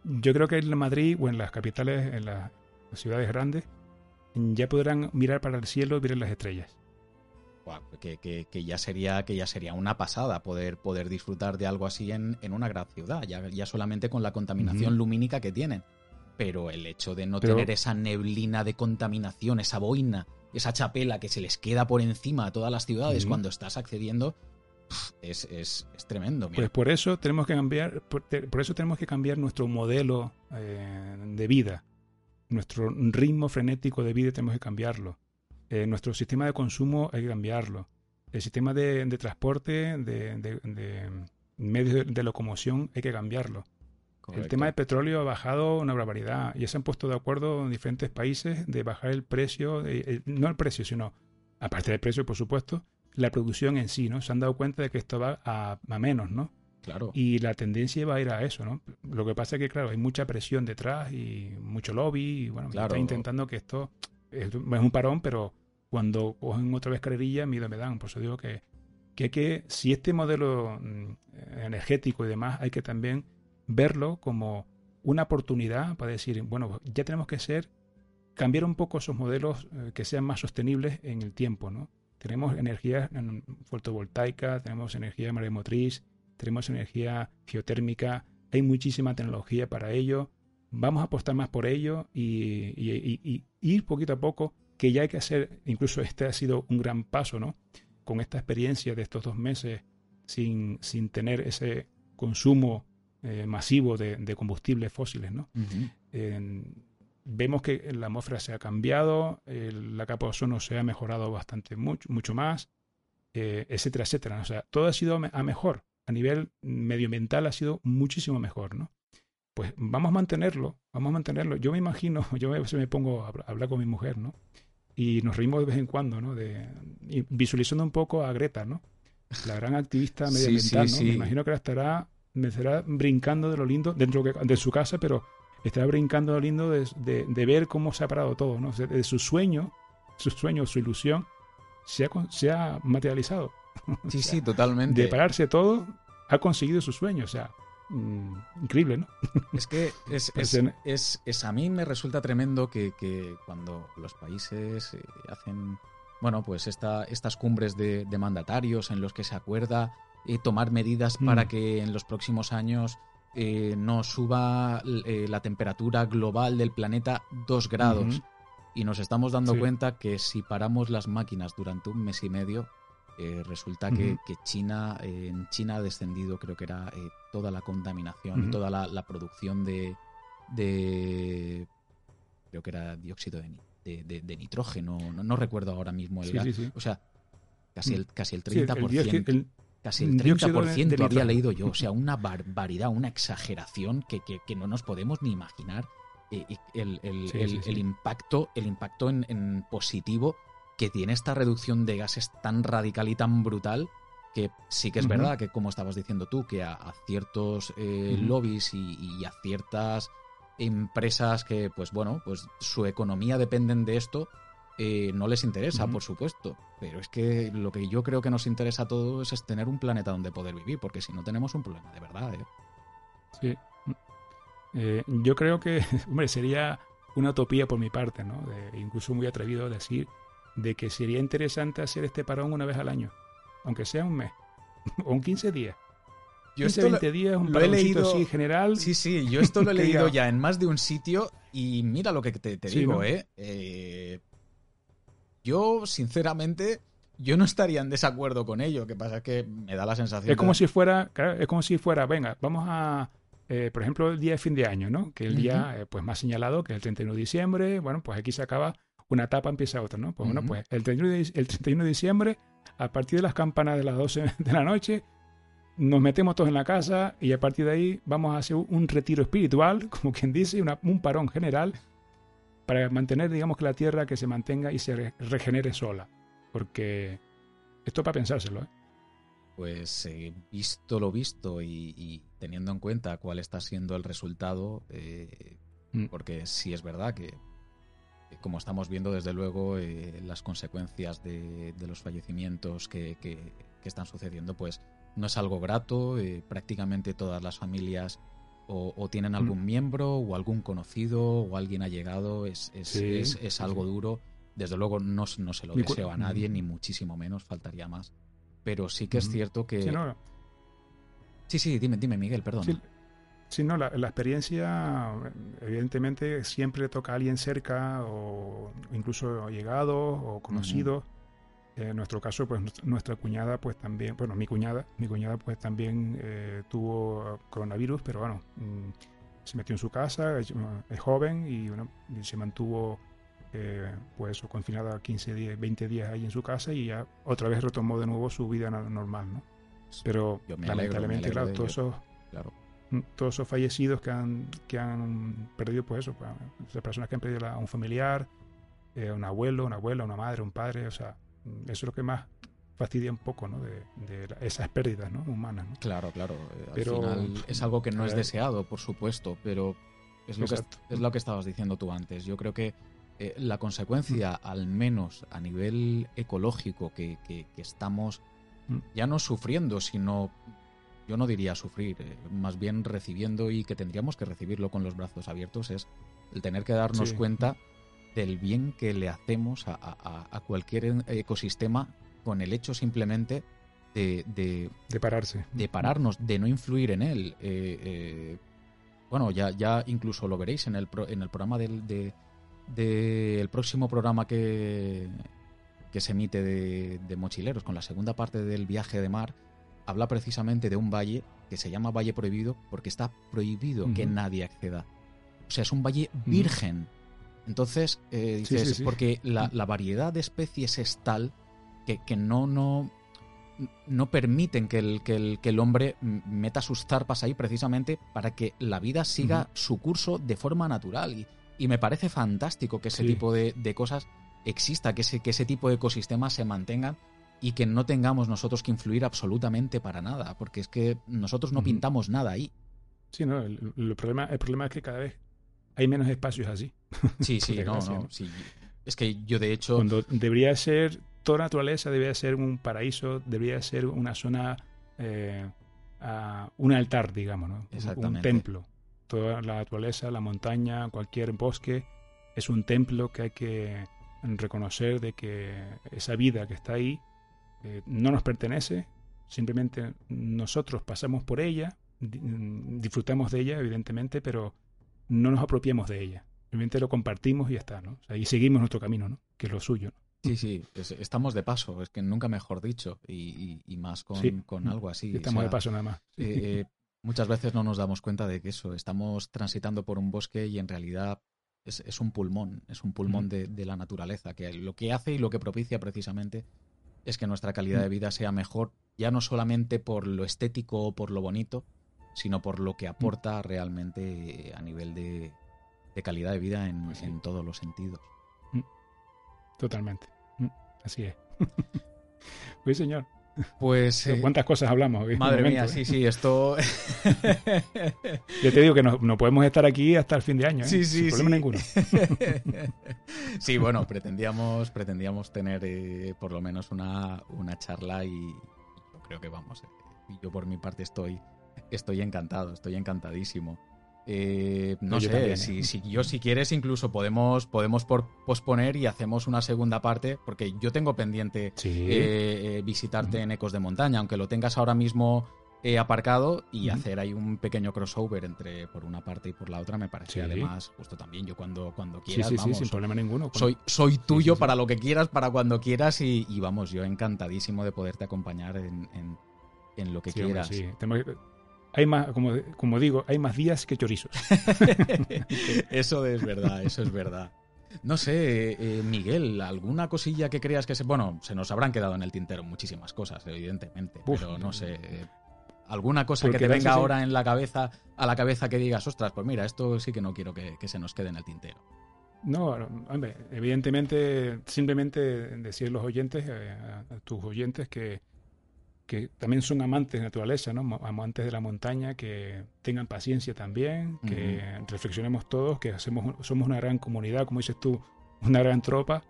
yo creo que en Madrid o en las capitales, en las ciudades grandes, ya podrán mirar para el cielo y ver las estrellas. que, ya sería, que ya sería una pasada poder, poder disfrutar de algo así en, una gran ciudad, ya, ya solamente con la contaminación lumínica que tienen. Pero el hecho de no tener esa neblina de contaminación, esa boina, esa chapela que se les queda por encima a todas las ciudades cuando estás accediendo, es, es, tremendo. Pues por eso tenemos que cambiar, por, eso tenemos que cambiar nuestro modelo eh, de vida, nuestro ritmo frenético de vida tenemos que cambiarlo, eh, nuestro sistema de consumo hay que cambiarlo, el sistema de, transporte, de, medios de, locomoción hay que cambiarlo. El tema del petróleo ha bajado una barbaridad. Ya se han puesto de acuerdo en diferentes países de bajar el precio, no el precio, sino, aparte del precio, por supuesto, la producción en sí, ¿no? Se han dado cuenta de que esto va a, menos, ¿no? Claro. Y la tendencia va a ir a eso, ¿no? Lo que pasa es que, claro, hay mucha presión detrás y mucho lobby y, bueno, está intentando que esto es, un parón, pero cuando cogen otra vez carrerilla, miedo me dan. Por eso digo que, que, que si este modelo mm, energético y demás hay que también verlo como una oportunidad para decir, bueno, ya tenemos que ser, cambiar un poco esos modelos eh, que sean más sostenibles en el tiempo, ¿no? Tenemos energía fotovoltaica, tenemos energía maremotriz, tenemos energía geotérmica, hay muchísima tecnología para ello. vamos a apostar más por ello y, y, ir poquito a poco, que ya hay que hacer, incluso este ha sido un gran paso, ¿no? Con esta experiencia de estos dos meses sin, sin tener ese consumo eh, masivo de, combustibles fósiles, ¿no? vemos que la atmósfera se ha cambiado, la capa de ozono se ha mejorado bastante mucho, mucho más, eh, etcétera, etcétera. O sea, todo ha sido a mejor. A nivel medioambiental ha sido muchísimo mejor, ¿no? Pues vamos a mantenerlo, vamos a mantenerlo. Yo me imagino, [LAUGHS] yo a veces me pongo a hablar con mi mujer, ¿no? Y nos reímos de vez en cuando, ¿no? De, visualizando un poco a Greta, ¿no? La gran activista medioambiental, ¿no? Me imagino que la estará, me estará brincando de lo lindo dentro de su casa, pero estará brincando lo lindo de, ver cómo se ha parado todo, ¿no? De, su sueño, su sueño, su ilusión, se ha, se ha materializado. [LAUGHS] Sí, sí, totalmente. De pararse todo, ha conseguido su sueño, o sea, mm, increíble, ¿no? [LAUGHS] Es que es, es, es, a mí me resulta tremendo que, que cuando los países eh, hacen, bueno, pues esta, estas cumbres de, mandatarios en los que se acuerda eh, tomar medidas para mm. que en los próximos años eh, no suba eh, la temperatura global del planeta dos grados. Y nos estamos dando cuenta que si paramos las máquinas durante un mes y medio, resulta que, China, en China ha descendido, creo que era toda la contaminación, toda la, producción de, de, creo que era dióxido de, nitrógeno, no, recuerdo ahora mismo el gas. O sea, casi el, casi el 30%. Casi el 30% había leído yo. O sea, una barbaridad, una exageración que, no nos podemos ni imaginar eh, el, impacto, el impacto en, positivo que tiene esta reducción de gases tan radical y tan brutal que sí que es verdad que, como estabas diciendo tú, que a, ciertos eh, lobbies y, a ciertas empresas que, pues bueno, pues su economía dependen de esto, eh, no les interesa, por supuesto. Pero es que lo que yo creo que nos interesa a todos es tener un planeta donde poder vivir, porque si no tenemos un problema de verdad. ¿eh? Sí. Eh, yo creo que, [LAUGHS] hombre, sería una utopía por mi parte, ¿no? incluso muy atrevido a decir de que sería interesante hacer este parón una vez al año, aunque sea un mes [LAUGHS] o un 15 días. Yo 15, 20 días, un lo he leído así general. Sí, sí, yo esto lo he [LAUGHS] leído ya en más de un sitio y mira lo que te, digo, ¿eh? ¿eh? Yo, sinceramente, yo no estaría en desacuerdo con ello. Que pasa es que me da la sensación. Es como si fuera, es como si fuera, venga, vamos a, eh, por ejemplo, el día de fin de año, ¿no? Que el día eh, pues más señalado, que es el 31 de diciembre. Bueno, pues aquí se acaba una etapa, empieza otra, ¿no? Pues bueno, pues el 31, de, el 31 de diciembre, a partir de las campanas de las 12 de la noche, nos metemos todos en la casa y a partir de ahí vamos a hacer un retiro espiritual, [LAUGHS] como quien dice, un parón general para mantener, digamos, que la Tierra que se mantenga y se regenere sola. Porque esto es para pensárselo, ¿eh? Pues eh, visto lo visto y, teniendo en cuenta cuál está siendo el resultado, eh, mm. porque sí es verdad que, como estamos viendo desde luego, las consecuencias de, los fallecimientos que, que, están sucediendo, pues no es algo grato. prácticamente todas las familias o, tienen mm. algún miembro o algún conocido o alguien ha llegado, es, es, algo duro. Desde luego no, no se lo deseo a nadie, mm. ni muchísimo menos, faltaría más. Pero sí que es mm. cierto que... Sí, sí, dime, dime, Miguel, perdón. Sí, no, la, experiencia, evidentemente, siempre toca a alguien cerca o incluso llegado o conocido. En nuestro caso, pues nuestra cuñada, pues también, bueno, mi cuñada, mi cuñada pues también eh, tuvo coronavirus, pero bueno, mm, se metió en su casa, es, joven y, se mantuvo eh, pues confinada 15 días, 20 días ahí en su casa y ya otra vez retomó de nuevo su vida normal, ¿no? Pero lamentablemente, claro, todos esos, mm, todos esos fallecidos que han, que han perdido, pues eso, pues, personas que han perdido a un familiar, eh, un abuelo, una abuela, una madre, un padre, o sea, eso es lo que más fastidia un poco ¿no? de, esas pérdidas ¿no? humanas. Claro, claro. Al pero, final es algo que no es deseado, por supuesto, pero es lo, que, es lo que estabas diciendo tú antes. Yo creo que eh, la consecuencia, mm. al menos a nivel ecológico, que, estamos mm. ya no sufriendo, sino, yo no diría sufrir, eh, más bien recibiendo y que tendríamos que recibirlo con los brazos abiertos, es el tener que darnos cuenta del bien que le hacemos a, cualquier ecosistema con el hecho simplemente de, de, pararse. De pararnos, de no influir en él. Eh, eh, bueno, ya, ya incluso lo veréis en el, en el programa del de, próximo programa que, que se emite de, de, Mochileros, con la segunda parte del viaje de mar, habla precisamente de un valle que se llama Valle Prohibido porque está prohibido que nadie acceda. O sea, es un valle virgen. Entonces, eh, dices, porque la, la, variedad de especies es tal que, que no, no, no permiten que el, que, el, que el, hombre meta sus zarpas ahí precisamente para que la vida siga su curso de forma natural. Y, y, me parece fantástico que ese tipo de, de, cosas exista, que ese, que ese tipo de ecosistemas se mantengan y que no tengamos nosotros que influir absolutamente para nada, porque es que nosotros no pintamos nada ahí. Sí, no, el, problema, el problema es que cada vez hay menos espacios así. Sí, sí, no, no, sí. Es que yo de hecho... Cuando debería ser, toda naturaleza debería ser un paraíso, debería ser una zona, eh, un altar, digamos, ¿no? Un templo. Toda la naturaleza, la montaña, cualquier bosque, es un templo que hay que reconocer de que esa vida que está ahí eh, no nos pertenece, simplemente nosotros pasamos por ella, disfrutamos de ella, evidentemente, pero no nos apropiamos de ella. Simplemente lo compartimos y ya está, ¿no? y seguimos nuestro camino, ¿no? Que es lo suyo. Sí, sí, estamos de paso, es que nunca mejor dicho, y, más con, algo así. Estamos de paso nada más. Eh, eh, muchas veces no nos damos cuenta de que eso, estamos transitando por un bosque y en realidad es, un pulmón, es un pulmón de, la naturaleza, que lo que hace y lo que propicia precisamente es que nuestra calidad de vida sea mejor, ya no solamente por lo estético o por lo bonito, sino por lo que aporta realmente a nivel de, calidad de vida en, pues en, todos los sentidos. Mm. Totalmente. Mm. Así es. [LAUGHS] Pues señor. Pues. Eh, ¿Cuántas cosas hablamos? Madre mía, ¿eh? sí, sí, esto. [LAUGHS] Yo te digo que no, podemos estar aquí hasta el fin de año, ¿eh? Sí, sí, Sin problema ninguno. [LAUGHS] sí, bueno, pretendíamos, pretendíamos tener por lo menos una, una charla y yo creo que vamos. yo por mi parte estoy, estoy encantado, estoy encantadísimo. Eh, no sé, ¿eh? si, yo si quieres incluso podemos, podemos posponer y hacemos una segunda parte, porque yo tengo pendiente eh, visitarte en Ecos de Montaña, aunque lo tengas ahora mismo aparcado y hacer ahí un pequeño crossover entre por una parte y por la otra me parece además justo también yo cuando, cuando quieras. Sí, sí, sin problema ninguno. Soy, soy tuyo para lo que quieras, para cuando quieras y, vamos, yo encantadísimo de poderte acompañar en, en, lo que quieras hay más, como, como digo, hay más días que chorizos. [LAUGHS] eso es verdad, eso es verdad. No sé, eh, Miguel, ¿alguna cosilla que creas que se... Bueno, se nos habrán quedado en el tintero muchísimas cosas, evidentemente, pero no sé... Eh, ¿Alguna cosa que te venga ahora en la cabeza, a la cabeza que digas, ostras, pues mira, esto sí que no quiero que, se nos quede en el tintero? No, hombre, evidentemente, simplemente decir los oyentes, eh, a tus oyentes, que, que también son amantes de naturaleza, ¿no? amantes de la montaña, que tengan paciencia también, que reflexionemos todos, que hacemos, somos una gran comunidad, como dices tú, una gran tropa,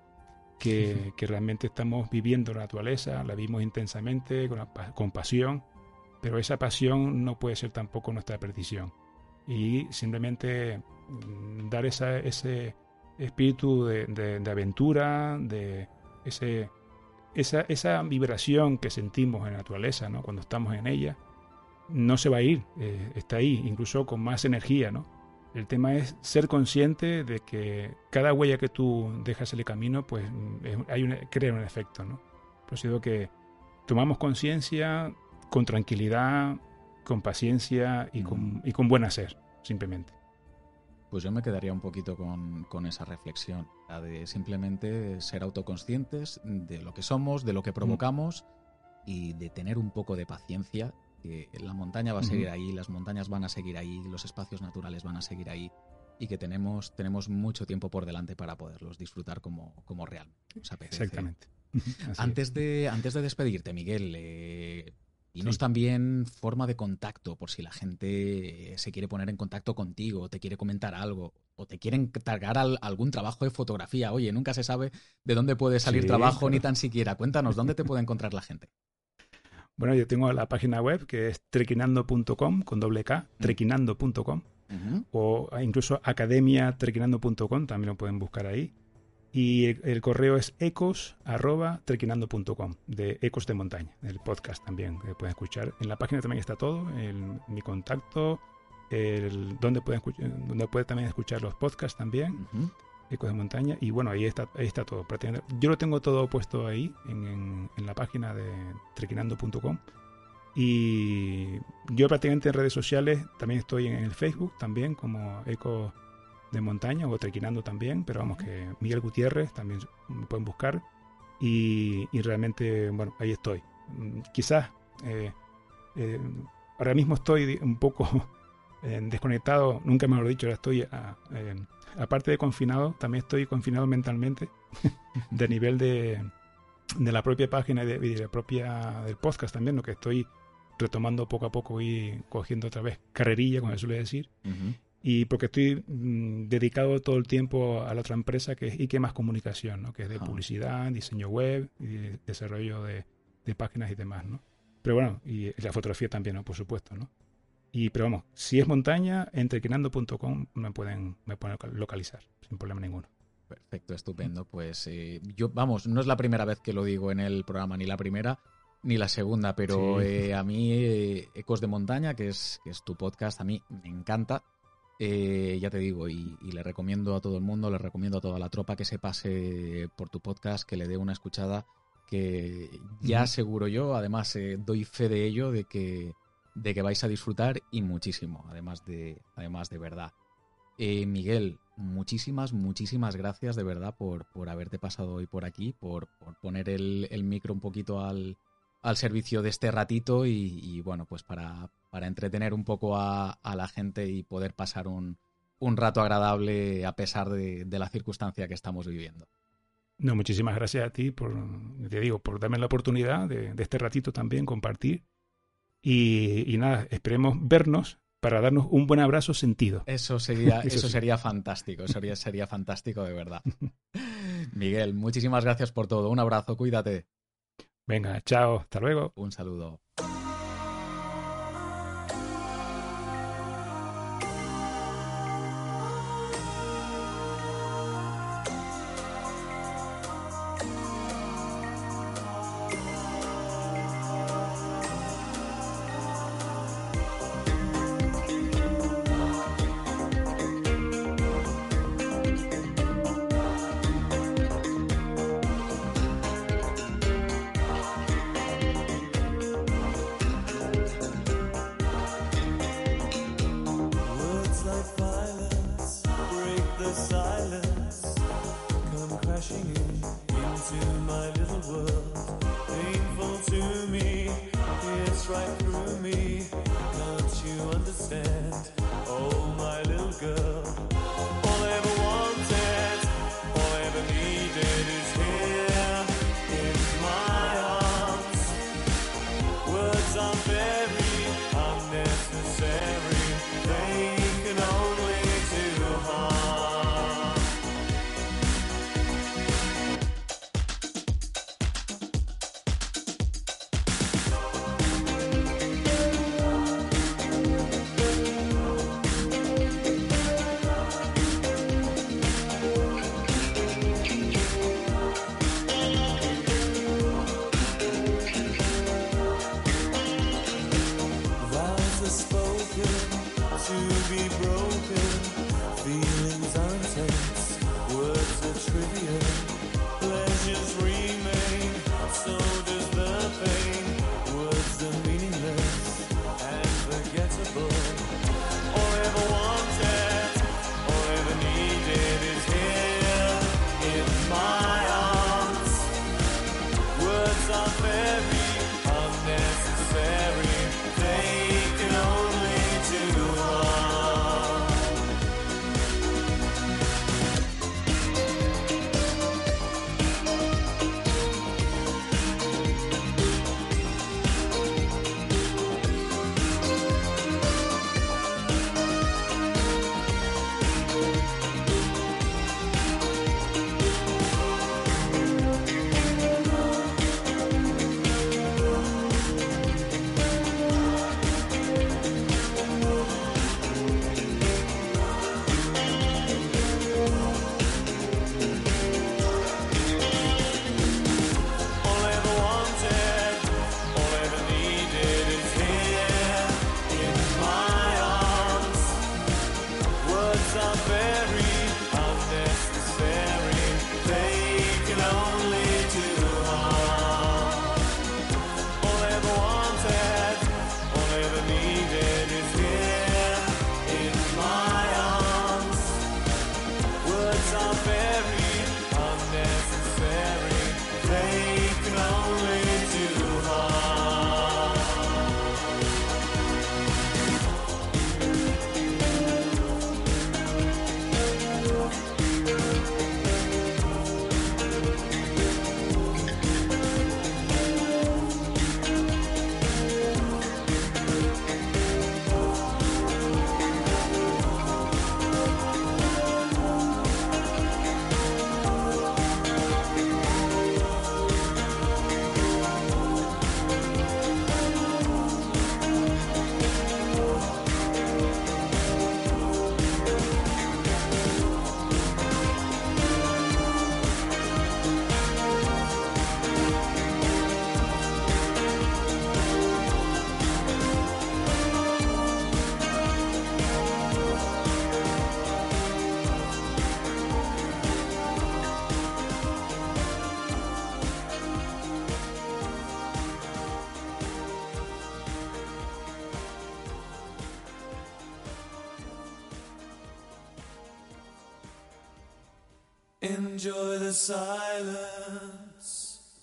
que, que realmente estamos viviendo la naturaleza, la vivimos intensamente, con, con, pasión, pero esa pasión no puede ser tampoco nuestra perdición. Y simplemente mm, dar esa, ese espíritu de, de aventura, de ese esa, esa vibración que sentimos en la naturaleza, ¿no? Cuando estamos en ella, no se va a ir, eh, está ahí, incluso con más energía, ¿no? El tema es ser consciente de que cada huella que tú dejas en el camino, pues hay un, crea un efecto, ¿no? Digo que tomamos conciencia con tranquilidad, con paciencia y con, y con buen hacer, simplemente. Pues yo me quedaría un poquito con, esa reflexión, la de simplemente ser autoconscientes de lo que somos, de lo que provocamos y de tener un poco de paciencia, que la montaña va a seguir ahí, las montañas van a seguir ahí, los espacios naturales van a seguir ahí y que tenemos, tenemos mucho tiempo por delante para poderlos disfrutar como, como real. Exactamente. [LAUGHS] antes, de, antes de despedirte, Miguel, eh, y no es también forma de contacto, por si la gente se quiere poner en contacto contigo, te quiere comentar algo, o te quiere encargar algún trabajo de fotografía. Oye, nunca se sabe de dónde puede salir trabajo, ni tan siquiera. Cuéntanos, ¿dónde te puede encontrar la gente? Bueno, yo tengo la página web que es trequinando.com, con doble K, mm. trequinando.com, o incluso academiatrequinando.com, también lo pueden buscar ahí. Y el, correo es ecos.trequinando.com, de Ecos de Montaña, el podcast también que pueden escuchar. En la página también está todo, mi contacto, el, donde, puede donde puede también escuchar los podcasts también. Ecos de Montaña. Y bueno, ahí está, ahí está todo. Yo lo tengo todo puesto ahí en, en, la página de trequinando.com. Y yo prácticamente en redes sociales también estoy en el Facebook, también como Eco de Montaña o Trequinando también, pero vamos que Miguel Gutiérrez también me pueden buscar. Y, y realmente, bueno, ahí estoy. Mm, quizás eh, eh, ahora mismo estoy un poco [LAUGHS] desconectado, nunca me lo he dicho, ahora estoy a, aparte de confinado, también estoy confinado mentalmente [LAUGHS] de nivel de, de la propia página y de, la propia del podcast también, lo que estoy retomando poco a poco y cogiendo otra vez carrerilla, como se suele decir. Y porque estoy mm, dedicado todo el tiempo a la otra empresa que es Ike Más Comunicación, ¿no? que es de publicidad, diseño web y desarrollo de, de, páginas y demás. ¿no? Pero bueno, y la fotografía también, ¿no? por supuesto. ¿no? Y, pero vamos, si es montaña, entrequinando.com me pueden, me pueden localizar sin problema ninguno. Perfecto, estupendo. Pues eh, yo, vamos, no es la primera vez que lo digo en el programa, ni la primera ni la segunda, pero eh, a mí eh, Ecos de Montaña, que es, que es tu podcast, a mí me encanta. Ya te digo, y, le recomiendo a todo el mundo, le recomiendo a toda la tropa que se pase por tu podcast, que le dé una escuchada, que ya seguro yo, además doy fe de ello, de que de que vais a disfrutar y muchísimo, además de, además de verdad. Eh, Miguel, muchísimas, muchísimas gracias de verdad por, por haberte pasado hoy por aquí, por, poner el, micro un poquito al, al, servicio de este ratito y, bueno, pues para, para, entretener un poco a, la gente y poder pasar un, un rato agradable a pesar de, la circunstancia que estamos viviendo. No, muchísimas gracias a ti por, te digo, por darme la oportunidad de, de este ratito también compartir y, nada, esperemos vernos para darnos un buen abrazo sentido. Eso sería, [LAUGHS] eso, sería fantástico, sería, sería fantástico de verdad. [LAUGHS] Miguel, muchísimas gracias por todo. Un abrazo, cuídate. Venga, chao, hasta luego. Un saludo.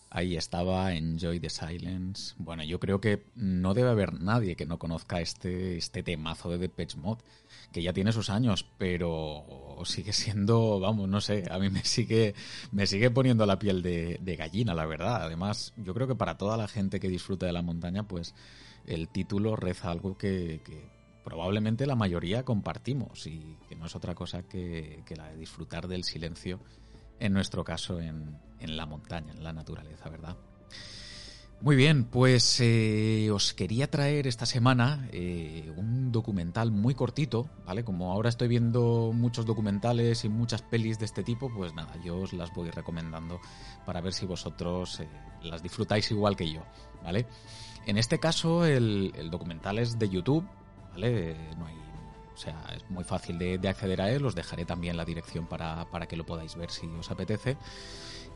Ahí estaba Enjoy the Silence. Bueno, yo creo que no debe haber nadie que no conozca este, este temazo de Depeche Mode, que ya tiene sus años, pero sigue siendo, vamos, no sé, a mí me sigue, me sigue poniendo la piel de, gallina, la verdad. Además, yo creo que para toda la gente que disfruta de la montaña, pues el título reza algo que, probablemente la mayoría compartimos y que no es otra cosa que, que la de disfrutar del silencio en nuestro caso en, la montaña, en la naturaleza, ¿verdad? Muy bien, pues eh, os quería traer esta semana eh, un documental muy cortito, ¿vale? Como ahora estoy viendo muchos documentales y muchas pelis de este tipo, pues nada, yo os las voy recomendando para ver si vosotros eh, las disfrutáis igual que yo, ¿vale? En este caso el, el documental es de YouTube, ¿vale? No hay sea, es muy fácil de, acceder a él. Os dejaré también la dirección para, que lo podáis ver si os apetece.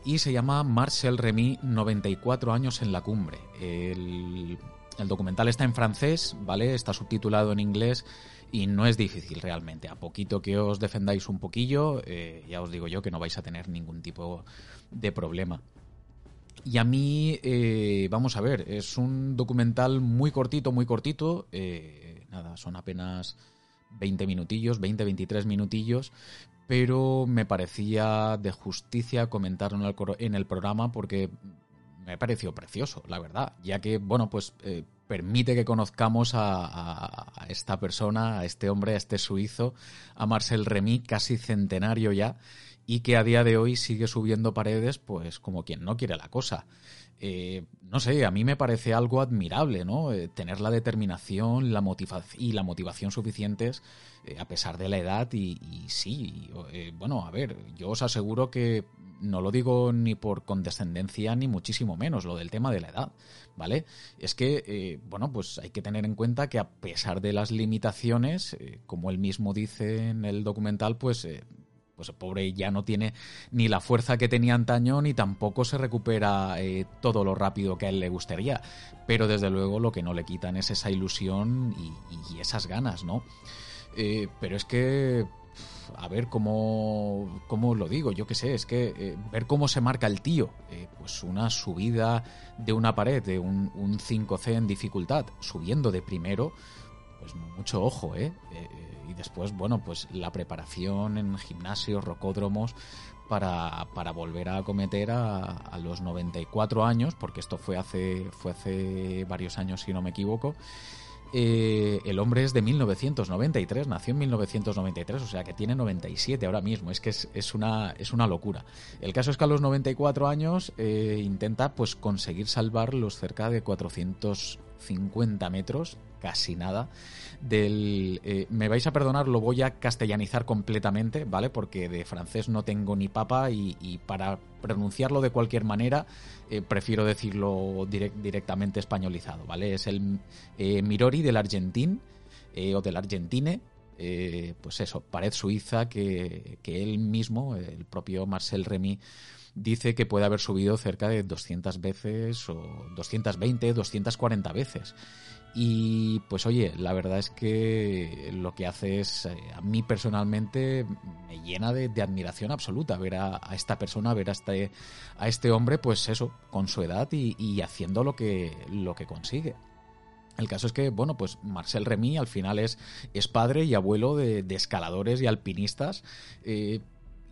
Y se llama Marcel Remy, 94 años en la cumbre. El, documental está en francés, ¿vale? Está subtitulado en inglés y no es difícil realmente. A poquito que os defendáis un poquillo, eh, ya os digo yo que no vais a tener ningún tipo de problema. Y a mí, eh, vamos a ver, es un documental muy cortito, muy cortito. Eh, nada, son apenas 20 minutillos, 20, 23 minutillos, pero me parecía de justicia comentarlo en el programa porque me pareció precioso, la verdad, ya que, bueno, pues eh, permite que conozcamos a, esta persona, a este hombre, a este suizo, a Marcel Remy, casi centenario ya, y que a día de hoy sigue subiendo paredes, pues como quien no quiere la cosa. Eh, no sé, a mí me parece algo admirable, ¿no? Eh, tener la determinación la y la motivación suficientes eh, a pesar de la edad y, sí, bueno, a ver, yo os aseguro que no lo digo ni por condescendencia ni muchísimo menos, lo del tema de la edad, ¿vale? Es que, bueno, pues hay que tener en cuenta que a pesar de las limitaciones, como él mismo dice en el documental, pues pues el pobre ya no tiene ni la fuerza que tenía antaño ni tampoco se recupera eh, todo lo rápido que a él le gustaría. Pero desde luego lo que no le quitan es esa ilusión y, esas ganas, ¿no? Eh, pero es que, a ver cómo, cómo lo digo, yo qué sé, es que eh, ver cómo se marca el tío, pues una subida de una pared, de un, un 5C en dificultad, subiendo de primero, pues mucho ojo, ¿eh? Y después, bueno, pues la preparación en gimnasios, rocódromos, para, para volver a acometer a, a, los 94 años, porque esto fue hace, fue hace varios años, si no me equivoco. Eh, el hombre es de 1993, nació en 1993, o sea que tiene 97 ahora mismo, es que es, una, es una locura. El caso es que a los 94 años eh, intenta pues conseguir salvar los cerca de 450 metros, casi nada, del... Eh, me vais a perdonar, lo voy a castellanizar completamente, ¿vale? Porque de francés no tengo ni papa y, para pronunciarlo de cualquier manera eh, prefiero decirlo directamente españolizado, ¿vale? Es el eh, Mirori del Argentín o del Argentine, pues eso, pared suiza que, que, él mismo, el propio Marcel Remy, dice que puede haber subido cerca de 200 veces o 220, 240 veces. Y pues oye, la verdad es que lo que hace es, eh, a mí personalmente me llena de, admiración absoluta ver a, esta persona, ver a este, a este hombre, pues eso, con su edad y, haciendo lo que, lo que consigue. El caso es que, bueno, pues Marcel Remy al final es, es padre y abuelo de, escaladores y alpinistas. Eh,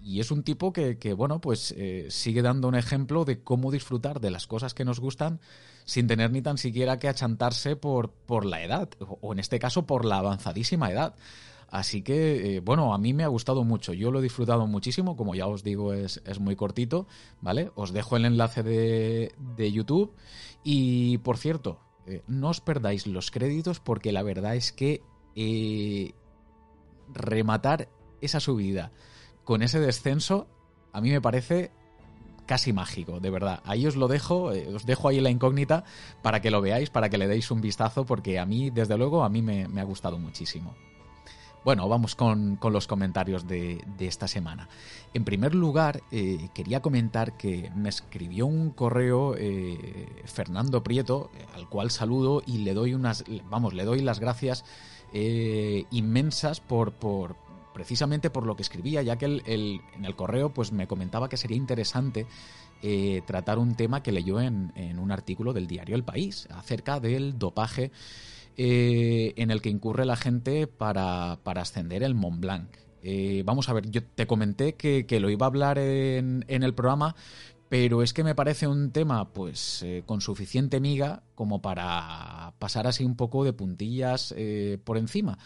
y es un tipo que, bueno, pues eh, sigue dando un ejemplo de cómo disfrutar de las cosas que nos gustan sin tener ni tan siquiera que achantarse por, por la edad, o en este caso por la avanzadísima edad. Así que, eh, bueno, a mí me ha gustado mucho. Yo lo he disfrutado muchísimo. Como ya os digo, es, muy cortito, ¿vale? Os dejo el enlace de, de YouTube. Y, por cierto, eh, no os perdáis los créditos porque la verdad es que rematar esa subida con ese descenso, a mí me parece casi mágico, de verdad. Ahí os lo dejo, eh, os dejo ahí la incógnita para que lo veáis, para que le deis un vistazo, porque a mí, desde luego, a mí me, ha gustado muchísimo. Bueno, vamos con, los comentarios de, esta semana. En primer lugar, eh, quería comentar que me escribió un correo eh, Fernando Prieto, al cual saludo y le doy unas, vamos, le doy las gracias inmensas por, por, precisamente por lo que escribía, ya que en el correo pues me comentaba que sería interesante eh, tratar un tema que leyó en, un artículo del diario El País acerca del dopaje eh, en el que incurre la gente para, ascender el Mont Blanc. Eh, vamos a ver, yo te comenté que, lo iba a hablar en, el programa, pero es que me parece un tema pues con suficiente miga como para pasar así un poco de puntillas por encima.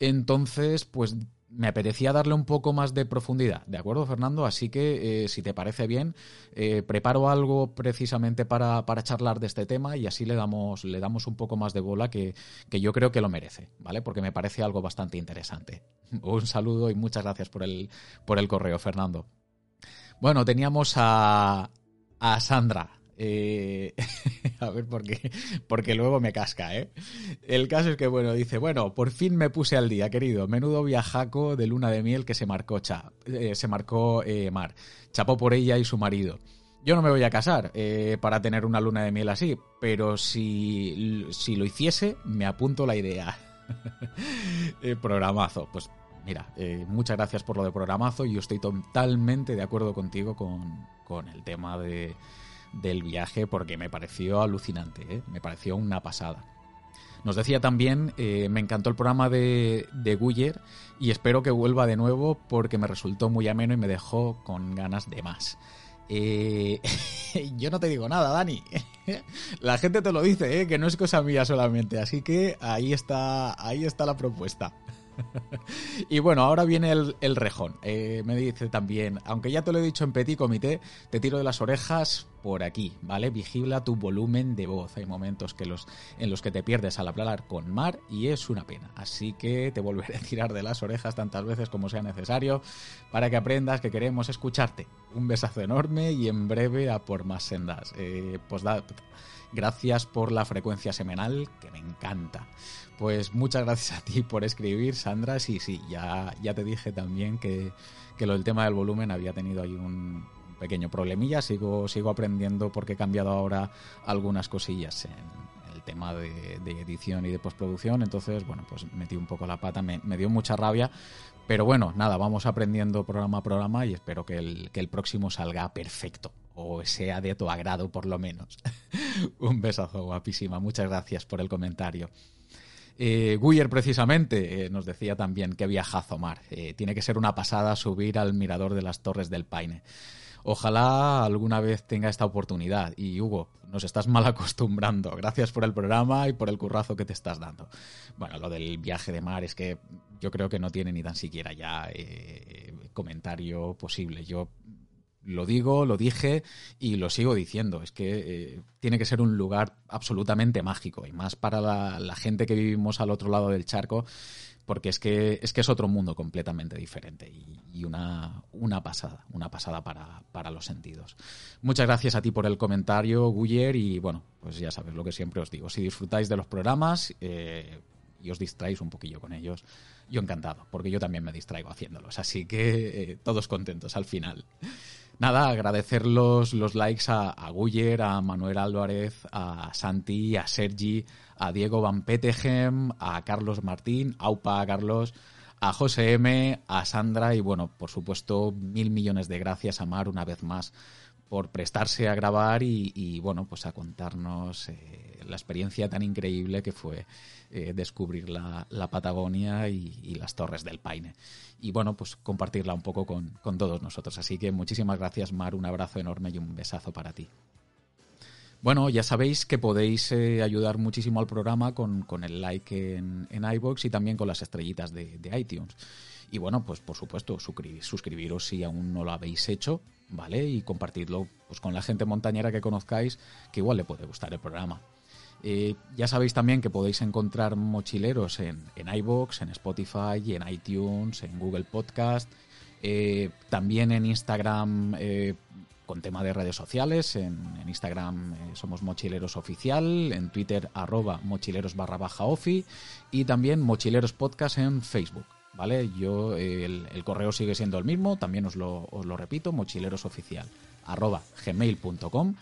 Entonces, pues me apetecía darle un poco más de profundidad, ¿de acuerdo, Fernando? Así que, eh, si te parece bien, eh, preparo algo precisamente para, charlar de este tema y así le damos, le damos un poco más de bola que, yo creo que lo merece, ¿vale? Porque me parece algo bastante interesante. [LAUGHS] Un saludo y muchas gracias por el, por el correo, Fernando. Bueno, teníamos a, a Sandra. Eh, [LAUGHS] a ver, por qué, porque luego me casca, ¿eh? El caso es que, bueno, dice, bueno, por fin me puse al día, querido. Menudo viajaco de luna de miel que se marcó, cha, eh, se marcó eh, Mar. Chapó por ella y su marido. Yo no me voy a casar para tener una luna de miel así, pero si, si lo hiciese, me apunto la idea. [LAUGHS] programazo. Pues mira, muchas gracias por lo de programazo yo estoy totalmente de acuerdo contigo con, con el tema de del viaje porque me pareció alucinante, ¿eh? me pareció una pasada. Nos decía también, eh, me encantó el programa de, de y espero que vuelva de nuevo porque me resultó muy ameno y me dejó con ganas de más. Eh, [LAUGHS] yo no te digo nada, Dani. [LAUGHS] La gente te lo dice, que no es cosa mía solamente. Así que ahí está, ahí está la propuesta. [LAUGHS] y bueno, ahora viene el, rejón. Eh, me dice también, aunque ya te lo he dicho en petit comité, te tiro de las orejas por aquí, ¿vale? Vigila tu volumen de voz. Hay momentos en los que te pierdes al hablar con Mar y es una pena. Así que te volveré a tirar de las orejas tantas veces como sea necesario para que aprendas que queremos escucharte. Un besazo enorme y en breve a por más sendas. Eh, pues da, gracias por la frecuencia semanal, que me encanta. Pues muchas gracias a ti por escribir, Sandra. Sí, sí, ya, ya te dije también que, lo del tema del volumen había tenido ahí un pequeño problemilla. Sigo, sigo aprendiendo porque he cambiado ahora algunas cosillas en el tema de, edición y de postproducción. Entonces, bueno, pues metí un poco la pata, me, dio mucha rabia. Pero bueno, nada, vamos aprendiendo programa a programa y espero que el, que el próximo salga perfecto o sea de tu agrado por lo menos. [LAUGHS] un besazo guapísima, muchas gracias por el comentario. Eh, Guyer, precisamente, eh, nos decía también que viajazo mar. Eh, tiene que ser una pasada subir al mirador de las Torres del Paine. Ojalá alguna vez tenga esta oportunidad. Y Hugo, nos estás mal acostumbrando. Gracias por el programa y por el currazo que te estás dando. Bueno, lo del viaje de mar es que yo creo que no tiene ni tan siquiera ya comentario posible. Yo lo digo, lo dije y lo sigo diciendo. Es que eh, tiene que ser un lugar absolutamente mágico y más para la, gente que vivimos al otro lado del charco, porque es que es, que es otro mundo completamente diferente y, una, una, pasada, una pasada para, los sentidos. Muchas gracias a ti por el comentario, Guyer, y bueno, pues ya sabes lo que siempre os digo. Si disfrutáis de los programas eh, y os distraéis un poquillo con ellos, yo encantado, porque yo también me distraigo haciéndolos. Así que eh, todos contentos al final. Nada, agradecer los, likes a, a, Guyer, a Manuel Álvarez, a Santi, a Sergi, a Diego Van Petegem, a Carlos Martín, Aupa a Carlos, a José M, a Sandra y bueno, por supuesto, mil millones de gracias a Mar una vez más por prestarse a grabar y, bueno, pues a contarnos eh, la experiencia tan increíble que fue eh, descubrir la, Patagonia y, las Torres del Paine. Y bueno, pues compartirla un poco con, todos nosotros. Así que muchísimas gracias, Mar, un abrazo enorme y un besazo para ti. Bueno, ya sabéis que podéis eh, ayudar muchísimo al programa con, el like en, en iBox y también con las estrellitas de, iTunes. Y bueno, pues por supuesto, suscribiros si aún no lo habéis hecho, ¿vale? Y compartidlo pues, con la gente montañera que conozcáis, que igual le puede gustar el programa. Eh, ya sabéis también que podéis encontrar mochileros en, en iBox, en Spotify, en iTunes, en Google Podcast, eh, también en Instagram eh, con tema de redes sociales. En, Instagram somos Mochileros Oficial, en Twitter arroba mochileros barra baja y también Mochileros Podcast en Facebook. ¿Vale? Yo, el, correo sigue siendo el mismo, también os lo, os lo repito, mochilerosoficial arroba gmail.com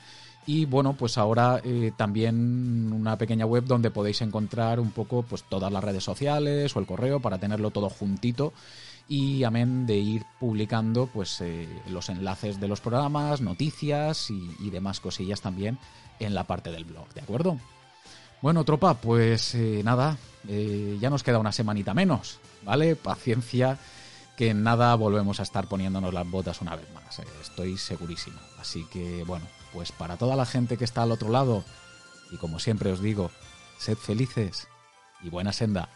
y bueno, pues ahora eh, también una pequeña web donde podéis encontrar un poco pues todas las redes sociales o el correo para tenerlo todo juntito y amén de ir publicando pues eh, los enlaces de los programas, noticias y, demás cosillas también en la parte del blog, ¿de acuerdo? Bueno, tropa, pues eh, nada, eh, ya nos queda una semanita menos, ¿vale? Paciencia, que en nada volvemos a estar poniéndonos las botas una vez más, estoy segurísimo. Así que bueno, pues para toda la gente que está al otro lado, y como siempre os digo, sed felices y buena senda.